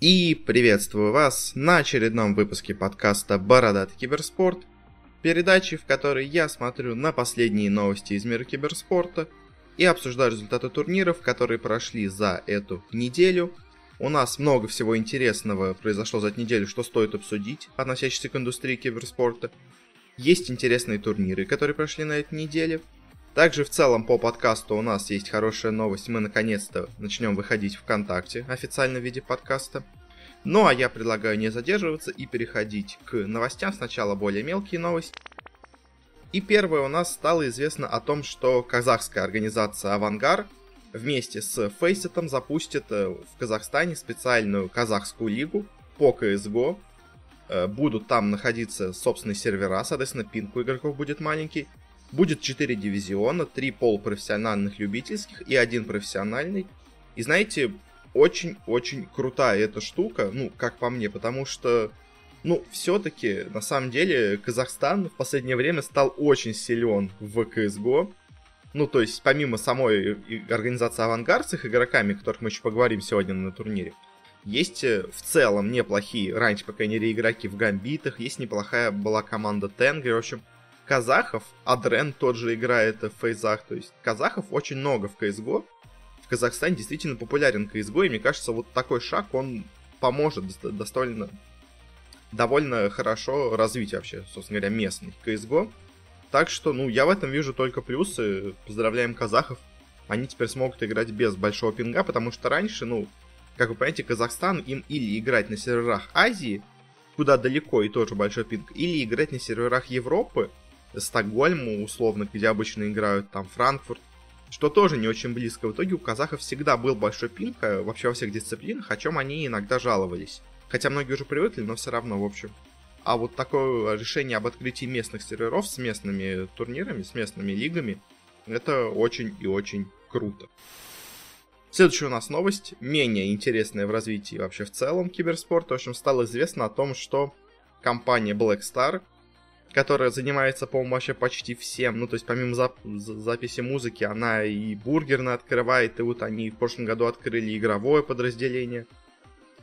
И приветствую вас на очередном выпуске подкаста «Бородатый киберспорт», передачи, в которой я смотрю на последние новости из мира киберспорта и обсуждаю результаты турниров, которые прошли за эту неделю. У нас много всего интересного произошло за эту неделю, что стоит обсудить, относящихся к индустрии киберспорта. Есть интересные турниры, которые прошли на этой неделе – также в целом по подкасту у нас есть хорошая новость. Мы наконец-то начнем выходить ВКонтакте официально в виде подкаста. Ну а я предлагаю не задерживаться и переходить к новостям. Сначала более мелкие новости. И первое у нас стало известно о том, что казахская организация «Авангар» вместе с Фейсетом запустит э, в Казахстане специальную казахскую лигу по CSGO. Э, будут там находиться собственные сервера, соответственно, пинг у игроков будет маленький. Будет 4 дивизиона, 3 полупрофессиональных любительских и один профессиональный. И знаете, очень-очень крутая эта штука, ну, как по мне, потому что, ну, все-таки, на самом деле, Казахстан в последнее время стал очень силен в CSGO. Ну, то есть, помимо самой организации «Авангард» с их игроками, о которых мы еще поговорим сегодня на турнире, есть э, в целом неплохие, раньше, по крайней мере, игроки в гамбитах, есть неплохая была команда Тенгри, в общем, казахов, Адрен тот же играет в фейзах, то есть казахов очень много в CSGO. В Казахстане действительно популярен CSGO, и мне кажется, вот такой шаг, он поможет достойно, довольно хорошо развить вообще, собственно говоря, местный CSGO. Так что, ну, я в этом вижу только плюсы. Поздравляем казахов. Они теперь смогут играть без большого пинга, потому что раньше, ну, как вы понимаете, Казахстан им или играть на серверах Азии, куда далеко и тоже большой пинг, или играть на серверах Европы, Стокгольму, условно, где обычно играют там Франкфурт, что тоже не очень близко. В итоге у казахов всегда был большой пинг э, вообще во всех дисциплинах, о чем они иногда жаловались. Хотя многие уже привыкли, но все равно, в общем. А вот такое решение об открытии местных серверов с местными турнирами, с местными лигами, это очень и очень круто. Следующая у нас новость, менее интересная в развитии вообще в целом киберспорта. В общем, стало известно о том, что компания Black Star которая занимается, по-моему, вообще почти всем. Ну, то есть, помимо зап- записи музыки, она и бургерно открывает, и вот они в прошлом году открыли игровое подразделение.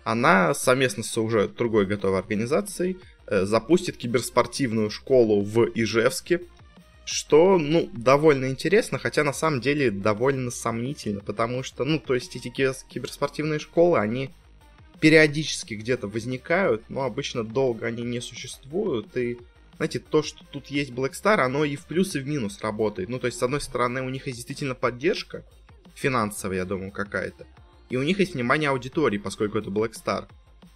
Она совместно с уже другой готовой организацией э, запустит киберспортивную школу в Ижевске, что, ну, довольно интересно, хотя на самом деле довольно сомнительно, потому что, ну, то есть эти киберспортивные школы, они периодически где-то возникают, но обычно долго они не существуют, и знаете, то, что тут есть Black Star, оно и в плюс, и в минус работает. Ну, то есть, с одной стороны, у них есть действительно поддержка, финансовая, я думаю, какая-то. И у них есть внимание аудитории, поскольку это Black Star.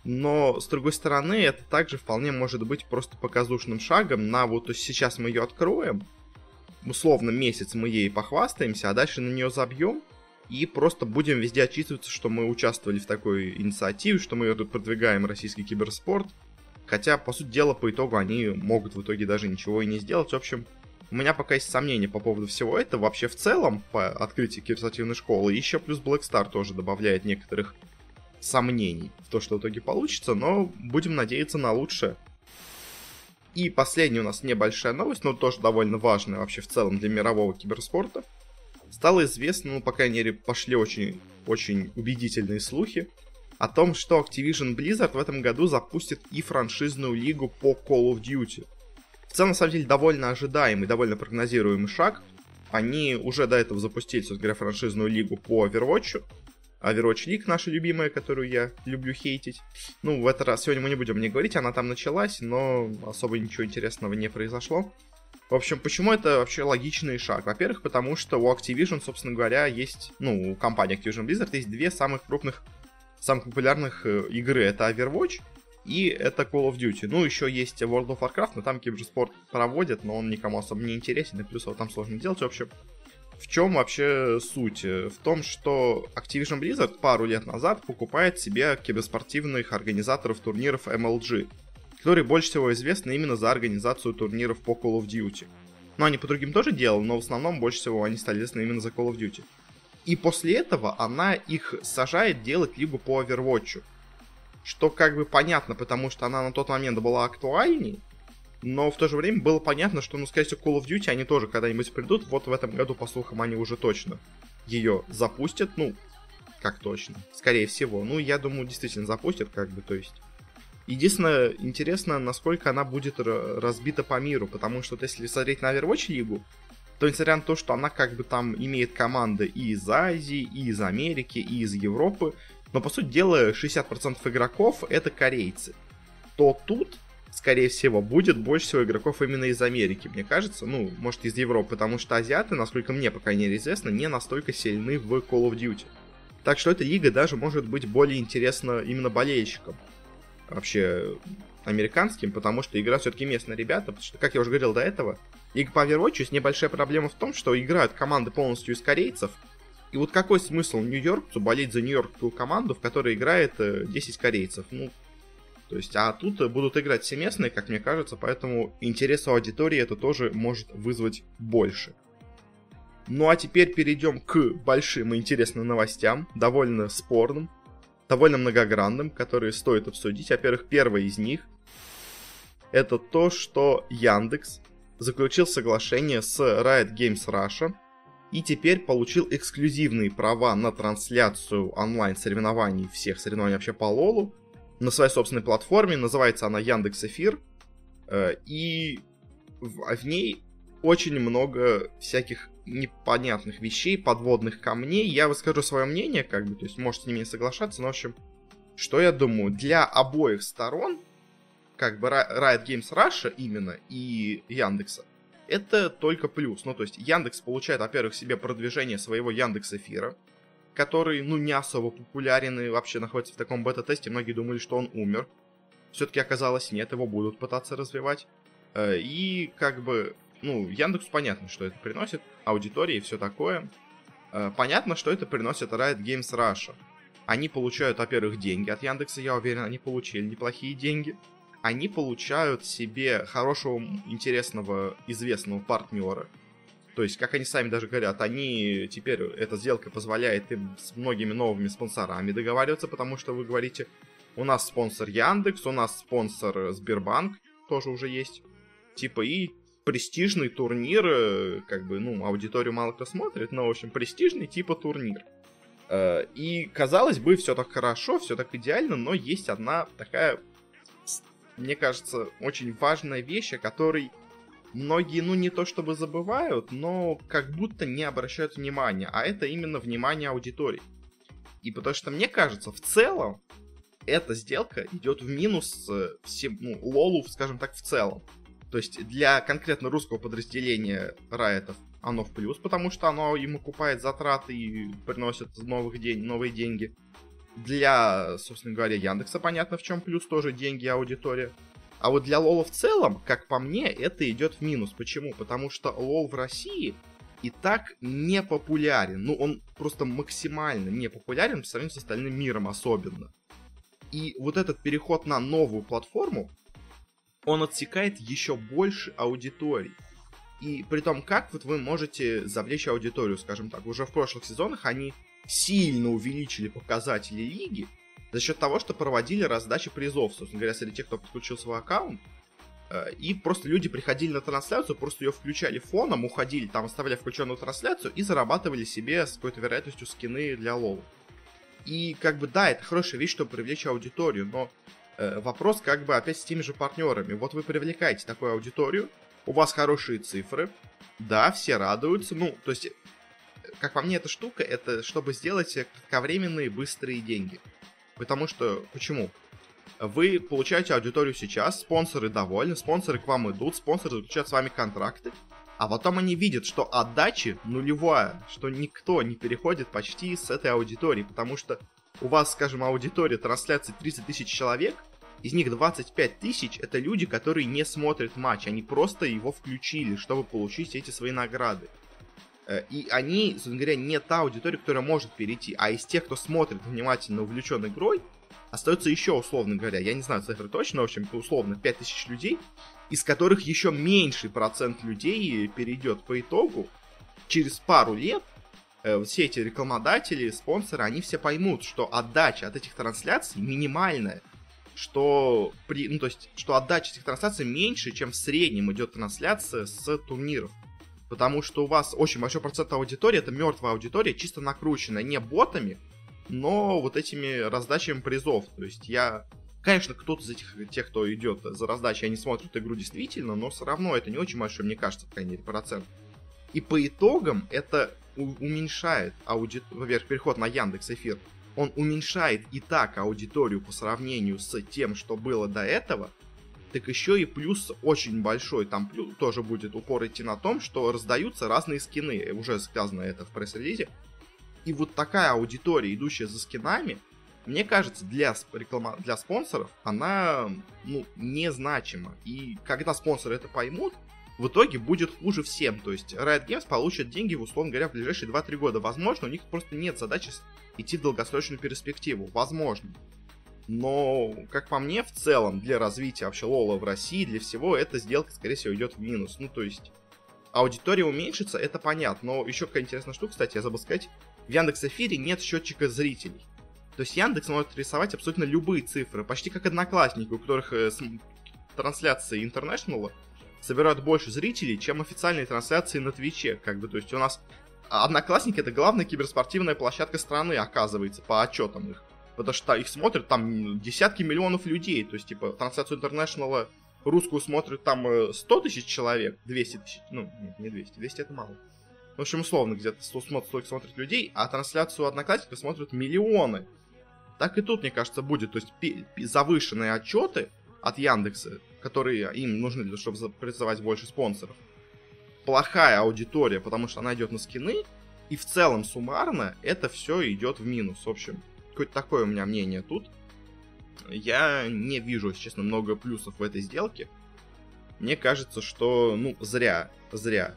Но, с другой стороны, это также вполне может быть просто показушным шагом на вот то есть сейчас мы ее откроем, условно месяц мы ей похвастаемся, а дальше на нее забьем, и просто будем везде отчитываться, что мы участвовали в такой инициативе, что мы тут продвигаем российский киберспорт, Хотя, по сути дела, по итогу они могут в итоге даже ничего и не сделать. В общем, у меня пока есть сомнения по поводу всего этого. Вообще, в целом, по открытию киберспортивной школы, еще плюс Black Star тоже добавляет некоторых сомнений в то, что в итоге получится, но будем надеяться на лучшее. И последняя у нас небольшая новость, но тоже довольно важная вообще в целом для мирового киберспорта. Стало известно, ну, по крайней мере, пошли очень, очень убедительные слухи, о том, что Activision Blizzard в этом году запустит и франшизную лигу по Call of Duty. В целом, на самом деле, довольно ожидаемый, довольно прогнозируемый шаг. Они уже до этого запустили, собственно говоря, франшизную лигу по Overwatch. Overwatch League, наша любимая, которую я люблю хейтить. Ну, в этот раз сегодня мы не будем не говорить, она там началась, но особо ничего интересного не произошло. В общем, почему это вообще логичный шаг? Во-первых, потому что у Activision, собственно говоря, есть, ну, у компании Activision Blizzard есть две самых крупных самых популярных э, игры это Overwatch и это Call of Duty. Ну, еще есть World of Warcraft, но там киберспорт проводят, но он никому особо не интересен, и плюс его там сложно делать. В в чем вообще суть? В том, что Activision Blizzard пару лет назад покупает себе киберспортивных организаторов турниров MLG, которые больше всего известны именно за организацию турниров по Call of Duty. Ну, они по другим тоже делали, но в основном больше всего они стали известны именно за Call of Duty. И после этого она их сажает делать либо по Overwatch. Что как бы понятно, потому что она на тот момент была актуальней. Но в то же время было понятно, что, ну, скорее всего, Call of Duty они тоже когда-нибудь придут. Вот в этом году, по слухам, они уже точно ее запустят. Ну, как точно. Скорее всего. Ну, я думаю, действительно запустят, как бы, то есть. Единственное, интересно, насколько она будет разбита по миру, потому что вот если смотреть на Overwatch лигу, то несмотря на то, что она как бы там имеет команды и из Азии, и из Америки, и из Европы, но по сути дела 60% игроков это корейцы, то тут, скорее всего, будет больше всего игроков именно из Америки, мне кажется, ну, может из Европы, потому что азиаты, насколько мне, по крайней мере, известно, не настолько сильны в Call of Duty. Так что эта лига даже может быть более интересна именно болельщикам. Вообще американским, потому что игра все-таки местные ребята, потому что, как я уже говорил до этого, и по Overwatch есть небольшая проблема в том, что играют команды полностью из корейцев, и вот какой смысл нью-йоркцу болеть за нью-йоркскую команду, в которой играет 10 э, корейцев? Ну, то есть, а тут будут играть все местные, как мне кажется, поэтому интерес у аудитории это тоже может вызвать больше. Ну а теперь перейдем к большим и интересным новостям, довольно спорным, довольно многогранным, которые стоит обсудить. Во-первых, первый из них это то, что Яндекс заключил соглашение с Riot Games Russia и теперь получил эксклюзивные права на трансляцию онлайн-соревнований всех соревнований вообще по Лолу на своей собственной платформе. Называется она Яндекс Эфир. Э, и в ней очень много всяких непонятных вещей, подводных камней. Я выскажу свое мнение, как бы, то есть можете с ними не соглашаться, но в общем, что я думаю, для обоих сторон, как бы Riot Games Russia именно и Яндекса, это только плюс. Ну, то есть Яндекс получает, во-первых, себе продвижение своего Яндекс Эфира, который, ну, не особо популярен и вообще находится в таком бета-тесте. Многие думали, что он умер. Все-таки оказалось нет, его будут пытаться развивать. Э, и как бы ну, Яндексу понятно, что это приносит, аудитории и все такое. Э, понятно, что это приносит Riot Games Russia. Они получают, во-первых, деньги от Яндекса, я уверен, они получили неплохие деньги. Они получают себе хорошего, интересного, известного партнера. То есть, как они сами даже говорят, они теперь, эта сделка позволяет им с многими новыми спонсорами договариваться, потому что вы говорите, у нас спонсор Яндекс, у нас спонсор Сбербанк, тоже уже есть. Типа, и престижный турнир, э, как бы, ну, аудиторию мало кто смотрит, но, в общем, престижный типа турнир. Э, и, казалось бы, все так хорошо, все так идеально, но есть одна такая, мне кажется, очень важная вещь, о которой многие, ну, не то чтобы забывают, но как будто не обращают внимания, а это именно внимание аудитории. И потому что, мне кажется, в целом, эта сделка идет в минус э, всем, ну, Лолу, скажем так, в целом. То есть для конкретно русского подразделения Райтов оно в плюс, потому что оно им окупает затраты и приносит новых день, новые деньги. Для, собственно говоря, Яндекса понятно в чем плюс, тоже деньги аудитория. А вот для Лола в целом, как по мне, это идет в минус. Почему? Потому что Лол в России и так не популярен. Ну, он просто максимально не популярен по сравнению с остальным миром особенно. И вот этот переход на новую платформу, он отсекает еще больше аудиторий. И при том, как вот вы можете завлечь аудиторию, скажем так, уже в прошлых сезонах они сильно увеличили показатели лиги за счет того, что проводили раздачи призов, собственно говоря, среди тех, кто подключил свой аккаунт. Э, и просто люди приходили на трансляцию, просто ее включали фоном, уходили, там оставляли включенную трансляцию и зарабатывали себе с какой-то вероятностью скины для лола. И как бы да, это хорошая вещь, чтобы привлечь аудиторию, но Э, вопрос как бы опять с теми же партнерами. Вот вы привлекаете такую аудиторию, у вас хорошие цифры, да, все радуются, ну, то есть, как по мне, эта штука, это чтобы сделать кратковременные быстрые деньги. Потому что, почему? Вы получаете аудиторию сейчас, спонсоры довольны, спонсоры к вам идут, спонсоры заключают с вами контракты, а потом они видят, что отдачи нулевая, что никто не переходит почти с этой аудитории, потому что у вас, скажем, аудитория трансляции 30 тысяч человек, из них 25 тысяч это люди, которые не смотрят матч, они просто его включили, чтобы получить эти свои награды. Э, и они, собственно говоря, не та аудитория, которая может перейти, а из тех, кто смотрит внимательно, увлечен игрой, остается еще, условно говоря, я не знаю цифры точно, в общем, условно, 5000 людей, из которых еще меньший процент людей перейдет по итогу. Через пару лет Э, все эти рекламодатели, спонсоры, они все поймут, что отдача от этих трансляций минимальная, что при, ну то есть, что отдача этих трансляций меньше, чем в среднем идет трансляция с турниров. Потому что у вас очень большой процент аудитории, это мертвая аудитория, чисто накрученная не ботами, но вот этими раздачами призов. То есть я... Конечно, кто-то из этих, тех, кто идет за раздачей, они смотрят игру действительно, но все равно это не очень большой, мне кажется, по крайней мере, процент. И по итогам это уменьшает во-первых, переход на Яндекс Эфир, он уменьшает и так аудиторию по сравнению с тем, что было до этого, так еще и плюс очень большой, там плюс, тоже будет упор идти на том, что раздаются разные скины, уже сказано это в пресс-релизе, и вот такая аудитория, идущая за скинами, мне кажется, для, реклама... для спонсоров она ну, незначима. И когда спонсоры это поймут, в итоге будет хуже всем. То есть Riot Games получат деньги, условно говоря, в ближайшие 2-3 года. Возможно, у них просто нет задачи идти в долгосрочную перспективу. Возможно. Но, как по мне, в целом, для развития вообще Лола в России, для всего, эта сделка, скорее всего, идет в минус. Ну, то есть, аудитория уменьшится, это понятно. Но еще какая интересная штука, кстати, я забыл сказать. В Яндекс Эфире нет счетчика зрителей. То есть Яндекс может рисовать абсолютно любые цифры, почти как одноклассники, у которых э, трансляции интернешнала собирают больше зрителей, чем официальные трансляции на Твиче, как бы, то есть у нас Одноклассники это главная киберспортивная площадка страны, оказывается, по отчетам их. Потому что их смотрят там десятки миллионов людей. То есть, типа, трансляцию интернешнала русскую смотрят там 100 э, тысяч человек, 200 тысяч, ну, нет, не 200, 200 это мало. В общем, условно, где-то 100 столько смотрят людей, а трансляцию Одноклассников смотрят миллионы. Так и тут, мне кажется, будет. То есть завышенные отчеты от Яндекса, которые им нужны, для чтобы призывать больше спонсоров, плохая аудитория, потому что она идет на скины, и в целом суммарно это все идет в минус. В общем, какое-то такое у меня мнение тут. Я не вижу, если честно, много плюсов в этой сделке. Мне кажется, что, ну, зря, зря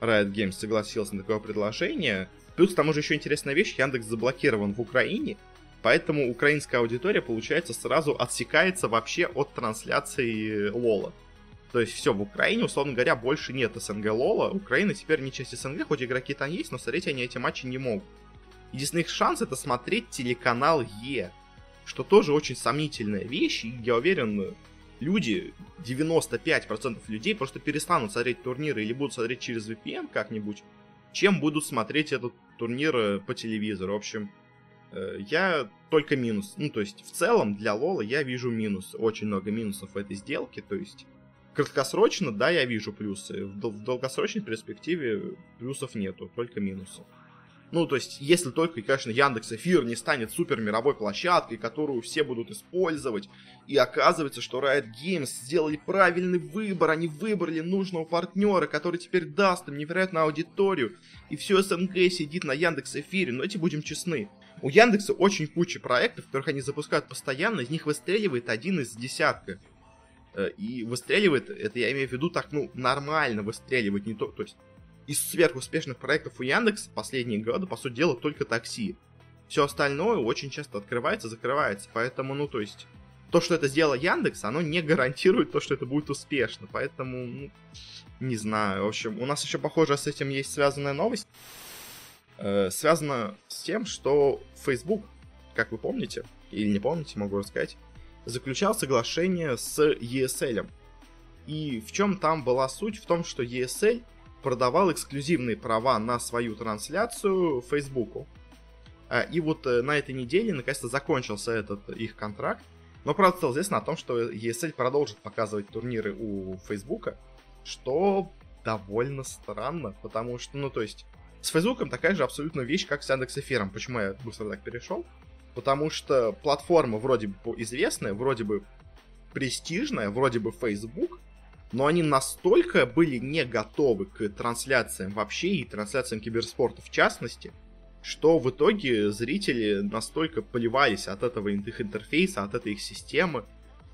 Riot Games согласился на такое предложение. Плюс к тому же еще интересная вещь, Яндекс заблокирован в Украине, поэтому украинская аудитория, получается, сразу отсекается вообще от трансляции Лола. То есть все, в Украине, условно говоря, больше нет СНГ Лола. Украина теперь не часть СНГ, хоть игроки там есть, но смотреть они эти матчи не могут. Единственный их шанс это смотреть телеканал Е, что тоже очень сомнительная вещь, и я уверен, люди, 95% людей просто перестанут смотреть турниры или будут смотреть через VPN как-нибудь, чем будут смотреть этот турнир э, по телевизору. В общем, э, я только минус. Ну, то есть, в целом, для Лола я вижу минус. Очень много минусов в этой сделке. То есть, краткосрочно, да, я вижу плюсы. В, дол- в долгосрочной перспективе плюсов нету, только минусы. Ну, то есть, если только, конечно, Яндекс Эфир не станет супер мировой площадкой, которую все будут использовать, и оказывается, что Riot Games сделали правильный выбор, они выбрали нужного партнера, который теперь даст им невероятную аудиторию, и все СНГ сидит на Яндекс Эфире, но эти будем честны. У Яндекса очень куча проектов, которых они запускают постоянно, из них выстреливает один из десятка. Э, и выстреливает, это я имею в виду так, ну, нормально выстреливать, не то, то есть из сверхуспешных проектов у Яндекса последние годы, по сути дела, только такси. Все остальное очень часто открывается, закрывается, поэтому, ну, то есть, то, что это сделал Яндекс, оно не гарантирует то, что это будет успешно, поэтому, ну, не знаю, в общем, у нас еще, похоже, с этим есть связанная новость. Э, связано с тем, что Facebook, как вы помните, или не помните, могу рассказать, заключал соглашение с ESL. И в чем там была суть? В том, что ESL продавал эксклюзивные права на свою трансляцию Фейсбуку. А, и вот э, на этой неделе наконец-то закончился этот их контракт. Но, правда, стало известно о том, что ESL продолжит показывать турниры у Фейсбука, что довольно странно, потому что, ну, то есть, с Фейсбуком такая же абсолютно вещь, как с Яндекс Эфиром. Почему я быстро так перешел? Потому что платформа вроде бы известная, вроде бы престижная, вроде бы Facebook, но они настолько были не готовы к трансляциям вообще и трансляциям киберспорта в частности, что в итоге зрители настолько поливались от этого их интерфейса, от этой их системы,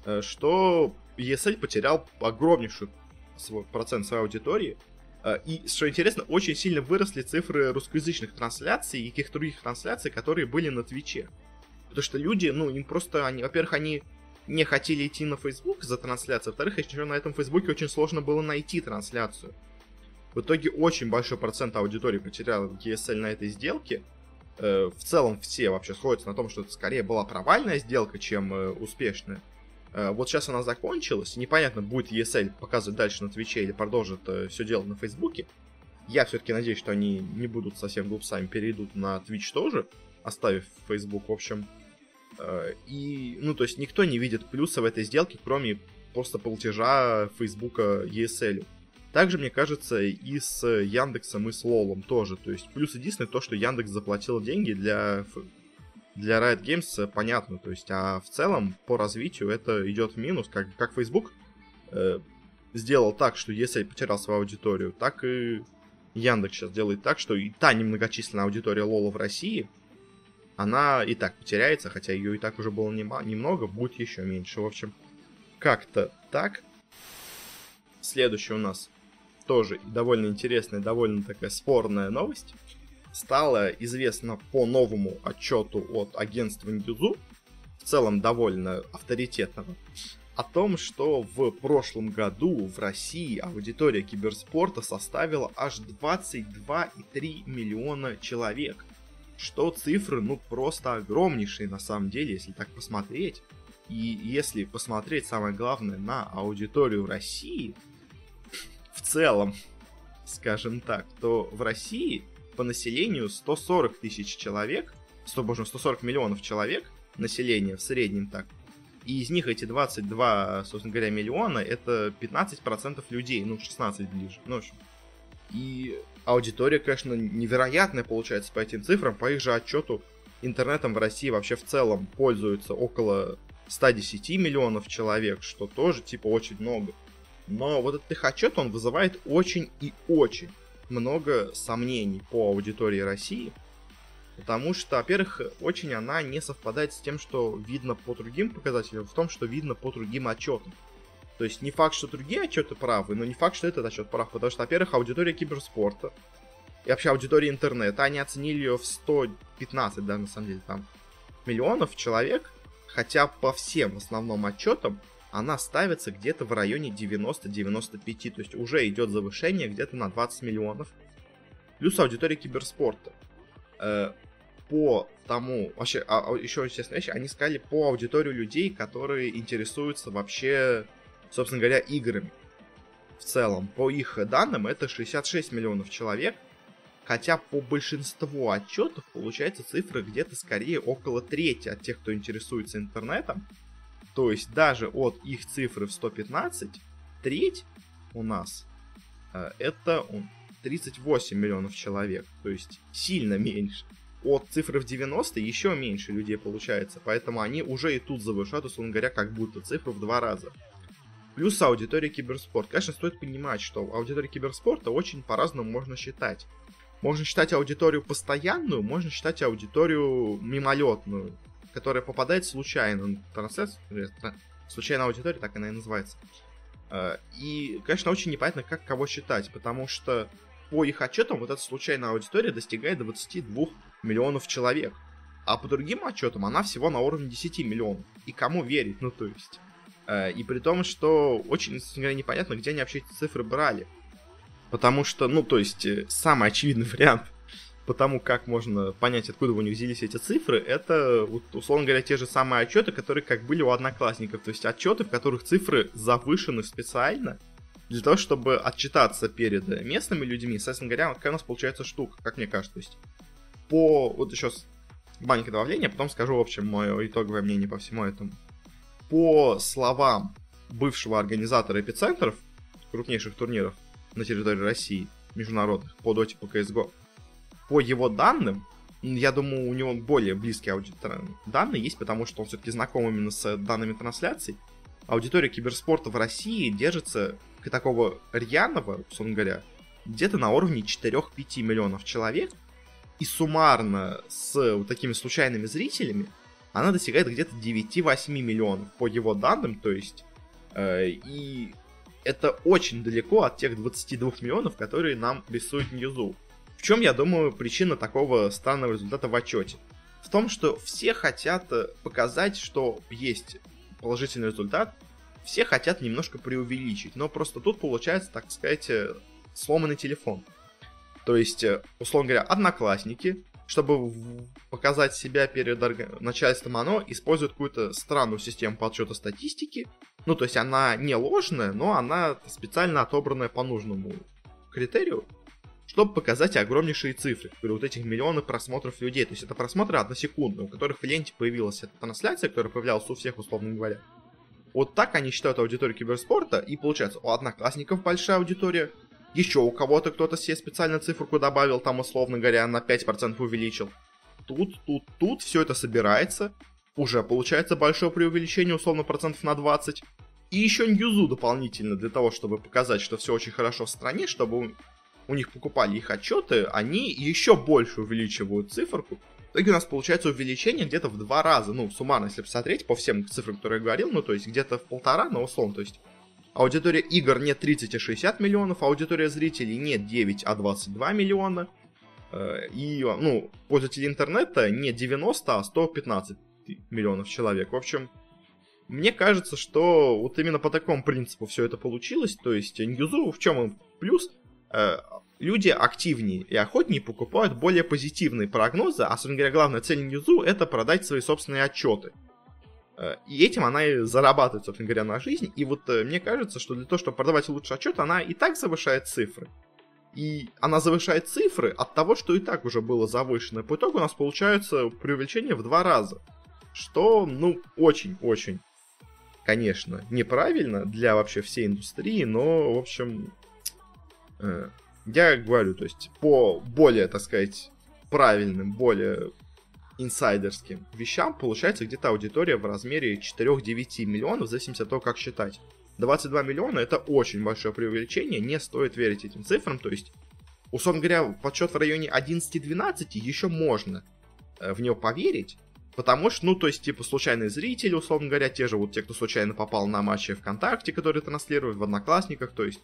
э, что ESL потерял огромнейший свой процент своей аудитории. Э, и, что интересно, очень сильно выросли цифры русскоязычных трансляций и каких-то других трансляций, которые были на Твиче. Потому что люди, ну, им просто, они, во-первых, они не хотели идти на Facebook за трансляцию, во-вторых, еще на этом Фейсбуке очень сложно было найти трансляцию. В итоге очень большой процент аудитории потерял ESL на этой сделке. Э, в целом все вообще сходятся на том, что это скорее была провальная сделка, чем э, успешная. Э, вот сейчас она закончилась, непонятно, будет ESL показывать дальше на Твиче или продолжит все делать на Фейсбуке. Я все-таки надеюсь, что они не будут совсем глупцами, перейдут на Twitch тоже оставив Facebook, в общем. Э, и, ну, то есть никто не видит плюса в этой сделке, кроме просто платежа Facebook ESL. Также, мне кажется, и с Яндексом, и с Лолом тоже. То есть плюс единственное то, что Яндекс заплатил деньги для, для Riot Games, понятно. То есть, а в целом по развитию это идет в минус, как, как Facebook э, сделал так, что ESL потерял свою аудиторию, так и Яндекс сейчас делает так, что и та немногочисленная аудитория Лола в России, она и так потеряется, хотя ее и так уже было немного, будет еще меньше. В общем, как-то так. Следующий у нас тоже довольно интересная, довольно такая спорная новость. Стало известно по новому отчету от агентства Ньюзу, в целом довольно авторитетного, о том, что в прошлом году в России аудитория киберспорта составила аж 22,3 миллиона человек. Что цифры, ну, просто огромнейшие на самом деле, если так посмотреть. И если посмотреть, самое главное, на аудиторию России, в целом, скажем так, то в России по населению 140 тысяч человек, 100, боже, 140 миллионов человек населения в среднем так, и из них эти 22, собственно говоря, миллиона, это 15% людей, ну, 16 ближе. Ну, в общем. И аудитория, конечно, невероятная получается по этим цифрам. По их же отчету, интернетом в России вообще в целом пользуются около 110 миллионов человек, что тоже, типа, очень много. Но вот этот их отчет, он вызывает очень и очень много сомнений по аудитории России – Потому что, во-первых, очень она не совпадает с тем, что видно по другим показателям, в том, что видно по другим отчетам. То есть не факт, что другие отчеты правы, но не факт, что этот отчет прав. Потому что, во-первых, аудитория киберспорта и вообще аудитория интернета, они оценили ее в 115, да, на самом деле, там, миллионов человек. Хотя по всем основным отчетам она ставится где-то в районе 90-95. То есть уже идет завышение где-то на 20 миллионов. Плюс аудитория киберспорта. Э, по тому, вообще, а, а, еще интересная вещь, они сказали по аудиторию людей, которые интересуются вообще, собственно говоря, играми. В целом, по их данным, это 66 миллионов человек, хотя по большинству отчетов получается цифра где-то скорее около трети от тех, кто интересуется интернетом. То есть даже от их цифры в 115, треть у нас э, это 38 миллионов человек, то есть сильно меньше от цифры в 90 еще меньше людей получается, поэтому они уже и тут завышают, условно говоря, как будто цифру в два раза. Плюс аудитория киберспорт. Конечно, стоит понимать, что аудитория киберспорта очень по-разному можно считать. Можно считать аудиторию постоянную, можно считать аудиторию мимолетную, которая попадает случайно на трансляцию. Случайная аудитория, так она и называется. Э, и, конечно, очень непонятно, как кого считать, потому что по их отчетам вот эта случайная аудитория достигает 22 миллионов человек. А по другим отчетам она всего на уровне 10 миллионов. И кому верить, ну то есть. Э, и при том, что очень говоря, непонятно, где они вообще эти цифры брали. Потому что, ну то есть, э, самый очевидный вариант по тому, как можно понять, откуда у них взялись эти цифры, это, вот, условно говоря, те же самые отчеты, которые как были у одноклассников. То есть отчеты, в которых цифры завышены специально, для того, чтобы отчитаться перед местными людьми. Соответственно говоря, какая у нас получается штука, как мне кажется. То есть по... Вот еще маленькое добавление, потом скажу, в общем, мое итоговое мнение по всему этому. По словам бывшего организатора эпицентров, крупнейших турниров на территории России, международных, по доте, по CSGO, по его данным, я думаю, у него более близкие аудиторы данные есть, потому что он все-таки знаком именно с данными трансляций. Аудитория киберспорта в России держится такого рьяного, условно говоря, где-то на уровне 4-5 миллионов человек, и суммарно с вот такими случайными зрителями она достигает где-то 9-8 миллионов по его данным, то есть, э, и это очень далеко от тех 22 миллионов, которые нам рисует Ньюзу. В чем, я думаю, причина такого странного результата в отчете? В том, что все хотят э, показать, что есть положительный результат, все хотят немножко преувеличить, но просто тут получается, так сказать, э, сломанный телефон. То есть, э, условно говоря, одноклассники, чтобы показать себя перед начальством, оно использует какую-то странную систему подсчета статистики. Ну, то есть она не ложная, но она специально отобранная по нужному критерию. чтобы показать огромнейшие цифры, вот этих миллионы просмотров людей. То есть это просмотры односекундные, у которых в ленте появилась эта трансляция, которая появлялась у всех, условно говоря. Вот так они считают аудиторию киберспорта, и получается, у одноклассников большая аудитория, еще у кого-то кто-то себе специально циферку добавил, там, условно говоря, на 5% увеличил. Тут, тут, тут все это собирается, уже получается большое преувеличение, условно, процентов на 20. И еще ньюзу дополнительно для того, чтобы показать, что все очень хорошо в стране, чтобы у них покупали их отчеты, они еще больше увеличивают циферку. В итоге у нас получается увеличение где-то в два раза, ну, суммарно, если посмотреть по всем цифрам, которые я говорил, ну, то есть где-то в полтора, но условно, то есть аудитория игр не 30, а 60 миллионов, аудитория зрителей не 9, а 22 миллиона, э, и, ну, пользователи интернета не 90, а 115 миллионов человек. В общем, мне кажется, что вот именно по такому принципу все это получилось, то есть Ньюзу в чем он плюс? Э, люди активнее и охотнее покупают более позитивные прогнозы, а, собственно говоря, главная цель Ньюзу это продать свои собственные отчеты. Э, и этим она и зарабатывает, собственно говоря, на жизнь. И вот э, мне кажется, что для того, чтобы продавать лучше отчет, она и так завышает цифры. И она завышает цифры от того, что и так уже было завышено. По итогу у нас получается преувеличение в два раза. Что, ну, очень-очень, конечно, неправильно для вообще всей индустрии, но, в общем, Э, я говорю, то есть по более, так сказать, правильным, более инсайдерским вещам получается где-то аудитория в размере 4-9 миллионов, в зависимости от того, как считать. 22 миллиона это очень большое преувеличение, не стоит верить этим цифрам, то есть, условно говоря, подсчет в районе 11-12 еще можно э, в него поверить, потому что, ну, то есть, типа, случайные зрители, условно говоря, те же вот те, кто случайно попал на матчи ВКонтакте, которые транслируют в Одноклассниках, то есть,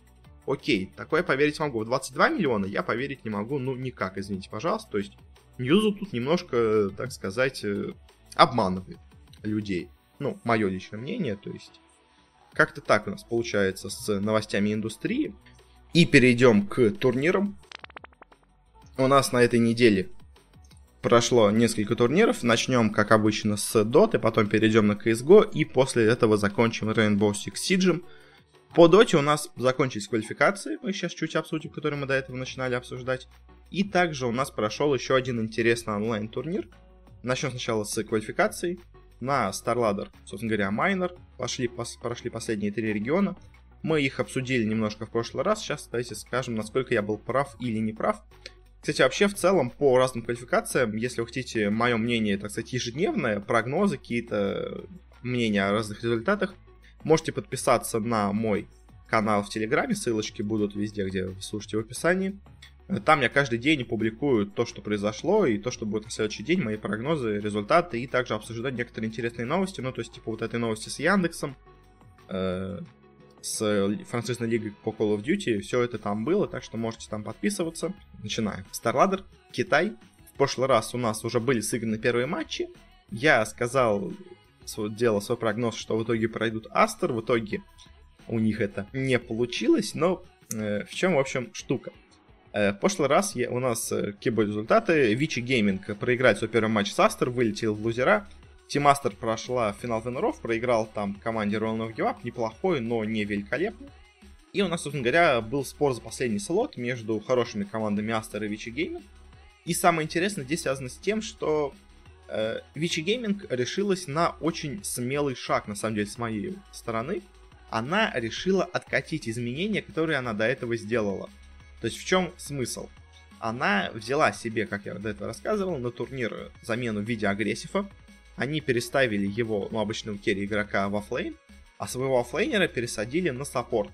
Окей, такое поверить могу. В 22 миллиона я поверить не могу, ну никак, извините, пожалуйста. То есть Ньюзу тут немножко, так сказать, э, обманывает людей. Ну, мое личное мнение, то есть как-то так у нас получается с новостями индустрии. И перейдем к турнирам. У нас на этой неделе прошло несколько турниров. Начнем, как обычно, с Dota, потом перейдем на CSGO, и после этого закончим Rainbow Six Siege. По доте у нас закончились квалификации, мы сейчас чуть обсудим, которые мы до этого начинали обсуждать. И также у нас прошел еще один интересный онлайн-турнир. Начнем сначала с квалификаций. На StarLadder, собственно говоря, Майнер. Пошли, пос, прошли последние три региона. Мы их обсудили немножко в прошлый раз. Сейчас давайте скажем, насколько я был прав или не прав. Кстати, вообще в целом по разным квалификациям, если вы хотите мое мнение, так сказать, ежедневное, прогнозы, какие-то мнения о разных результатах, Можете подписаться на мой канал в Телеграме, ссылочки будут везде, где вы слушаете в описании. Там я каждый день публикую то, что произошло, и то, что будет на следующий день, мои прогнозы, результаты, и также обсуждать некоторые интересные новости, ну, то есть, типа, вот этой новости с Яндексом, э, с французской лигой по Call of Duty, все это там было, так что можете там подписываться. Начинаем. StarLadder, Китай. В прошлый раз у нас уже были сыграны первые матчи. Я сказал делал свой прогноз, что в итоге пройдут Aster, в итоге у них это не получилось, но э, в чем, в общем, штука. Э, в прошлый раз я, у нас э, какие были результаты. Vici Gaming проиграет свой первый матч с Aster, вылетел в лузера. Team Aster прошла финал виннеров, проиграл там команде Royal Never Give Up, неплохой, но не великолепный. И у нас, собственно говоря, был спор за последний слот между хорошими командами Aster и Vici Gaming. И самое интересное здесь связано с тем, что Vici э, Gaming решилась на очень смелый шаг, на самом деле, с моей стороны. Она решила откатить изменения, которые она до этого сделала. То есть в чем смысл? Она взяла себе, как я до этого рассказывал, на турнир замену в виде агрессива. Они переставили его, ну, обычного carry игрока в offlane, а своего оффлейнера пересадили на support.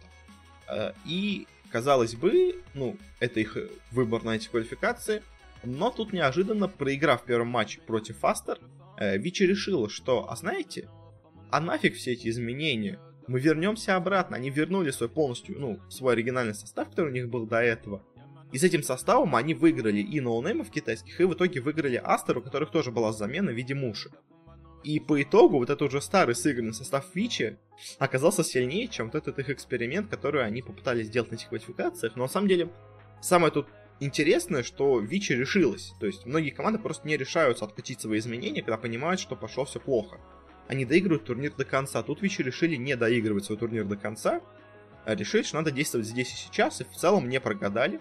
Э, и, казалось бы, ну, это их выбор на эти квалификации – но тут неожиданно, проиграв первый матч против Фастер, э, Вичи решила, что, а знаете, а нафиг все эти изменения, мы вернемся обратно. Они вернули свой полностью, ну, свой оригинальный состав, который у них был до этого. И с этим составом они выиграли и ноунеймов китайских, и в итоге выиграли Астер, у которых тоже была замена в виде Муши. И по итогу вот этот уже старый сыгранный состав Вичи оказался сильнее, чем вот этот их эксперимент, который они попытались сделать на этих квалификациях. Но на самом деле, самое тут интересное, что Вичи решилась. То есть многие команды просто не решаются откатить свои изменения, когда понимают, что пошло все плохо. Они доигрывают турнир до конца. Тут Вичи решили не доигрывать свой турнир до конца, а решили, что надо действовать здесь и сейчас, и в целом не прогадали.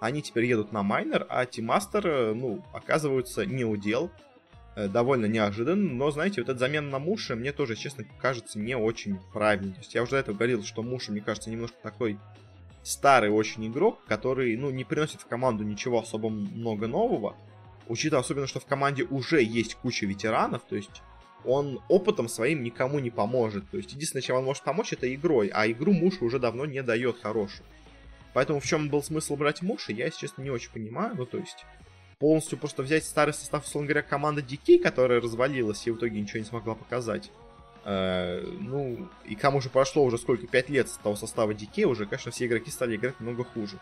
Они теперь едут на майнер, а Тимастер, э, ну, оказываются не удел. Э, довольно неожиданно, но, знаете, вот эта замена на Муши мне тоже, честно, кажется не очень правильной. То есть я уже до этого говорил, что Муши, мне кажется, немножко такой старый очень игрок, который, ну, не приносит в команду ничего особо много нового. Учитывая особенно, что в команде уже есть куча ветеранов, то есть он опытом своим никому не поможет. То есть единственное, чем он может помочь, это игрой, а игру Муши уже давно не дает хорошую. Поэтому в чем был смысл брать Муши, я, если честно, не очень понимаю. Ну, то есть полностью просто взять старый состав, условно говоря, команды DK, которая развалилась и в итоге ничего не смогла показать. Э, ну, и кому же прошло уже сколько, 5 лет с того состава DK, уже, конечно, все игроки стали играть много хуже.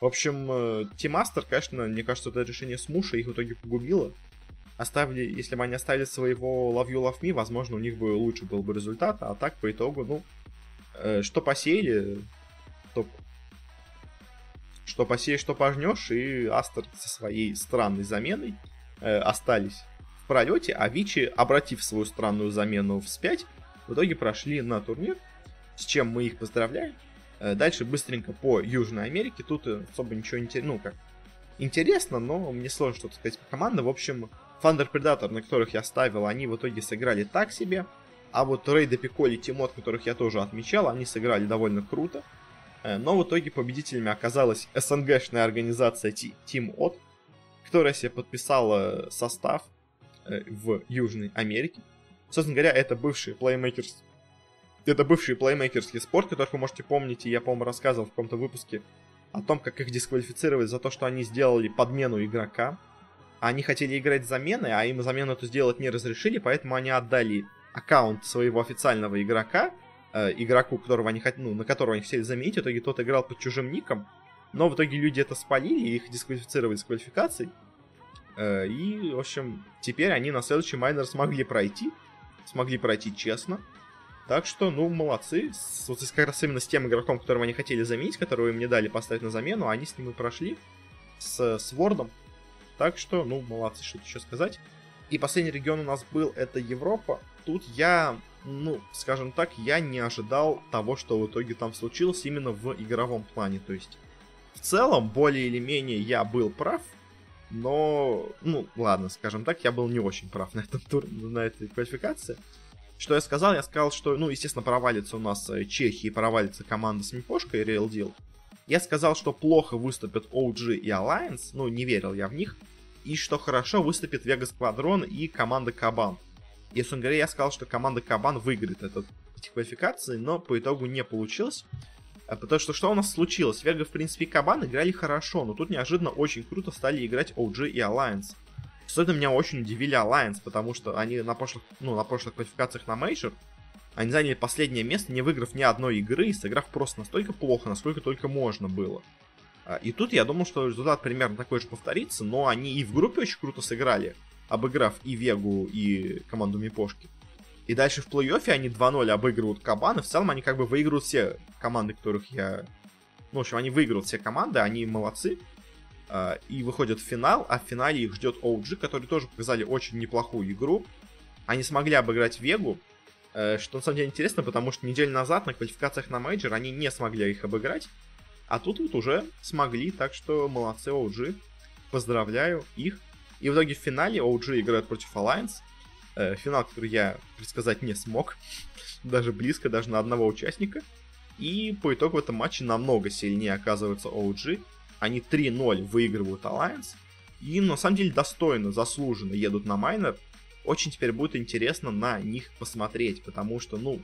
В общем, Тимастер, конечно, мне кажется, это решение с Муши их в итоге погубило оставили, если бы они оставили своего Love You Love Me, возможно, у них бы лучше был бы результат, а так по итогу, ну, э, что посеяли, то что посеешь, что пожнешь, и Астер со своей странной заменой э, остались в пролете, а Вичи, обратив свою странную замену вспять, в итоге прошли на турнир, с чем мы их поздравляем. Э, дальше быстренько по Южной Америке, тут особо ничего интересного, ну как, интересно, но мне сложно что-то сказать по командам. В общем, Thunder Predator, на которых я ставил, они в итоге сыграли так себе. А вот Рейда Пиколи и Тимот, которых я тоже отмечал, они сыграли довольно круто. Э, но в итоге победителями оказалась СНГшная организация Team От, которая себе подписала состав э, в Южной Америке. Собственно говоря, это бывший плеймейкерс... Это бывший плеймейкерский спорт, который вы можете помнить, и я, по-моему, рассказывал в каком-то выпуске о том, как их дисквалифицировали за то, что они сделали подмену игрока. Они хотели играть замены, а им замену эту сделать не разрешили, поэтому они отдали аккаунт своего официального игрока, э, игроку, которого они, ну, на которого они хотели заменить. В итоге тот играл под чужим ником. Но в итоге люди это спалили, их дисквалифицировали с квалификацией. Э, и, в общем, теперь они на следующий майнер смогли пройти. Смогли пройти честно. Так что, ну, молодцы. Вот как раз именно с тем игроком, которого они хотели заменить, которого им не дали поставить на замену, они с ним и прошли. С, с Вордом. Так что, ну, молодцы, что еще сказать. И последний регион у нас был, это Европа. Тут я, ну, скажем так, я не ожидал того, что в итоге там случилось именно в игровом плане. То есть, в целом, более или менее я был прав, но, ну, ладно, скажем так, я был не очень прав на этом туре, на этой квалификации. Что я сказал? Я сказал, что, ну, естественно, провалится у нас э, Чехия, провалится команда с Мипошкой, Real Deal. Я сказал, что плохо выступят OG и Alliance, ну, не верил я в них. И что хорошо выступит Vega Squadron и команда Кабан. И, собственно говоря, я сказал, что команда Кабан выиграет этот, эти квалификации, но по итогу не получилось. А потому что что у нас случилось? Вега, в принципе, и Кабан играли хорошо, но тут неожиданно очень круто стали играть OG и Alliance. Особенно меня очень удивили Alliance, потому что они на прошлых, ну, на прошлых квалификациях на Мейджор они заняли последнее место, не выиграв ни одной игры, и сыграв просто настолько плохо, насколько только можно было. А, и тут я думал, что результат примерно такой же повторится, но они и в группе очень круто сыграли, обыграв и Вегу, и команду Мипошки. И дальше в плей-оффе они 2-0 обыгрывают Кабан, и в целом они как бы выигрывают все команды, которых я... Ну, в общем, они выигрывают все команды, они молодцы. А, и выходят в финал, а в финале их ждет OG, которые тоже показали очень неплохую игру. Они смогли обыграть Вегу, что на самом деле интересно, потому что неделю назад на квалификациях на мейджор они не смогли их обыграть. А тут вот уже смогли, так что молодцы OG. Поздравляю их. И в итоге в финале OG играют против Alliance. Э, финал, который я предсказать не смог. даже близко, даже на одного участника. И по итогу в этом матче намного сильнее оказывается OG. Они 3-0 выигрывают Alliance. И на самом деле достойно, заслуженно едут на майнер очень теперь будет интересно на них посмотреть, потому что, ну,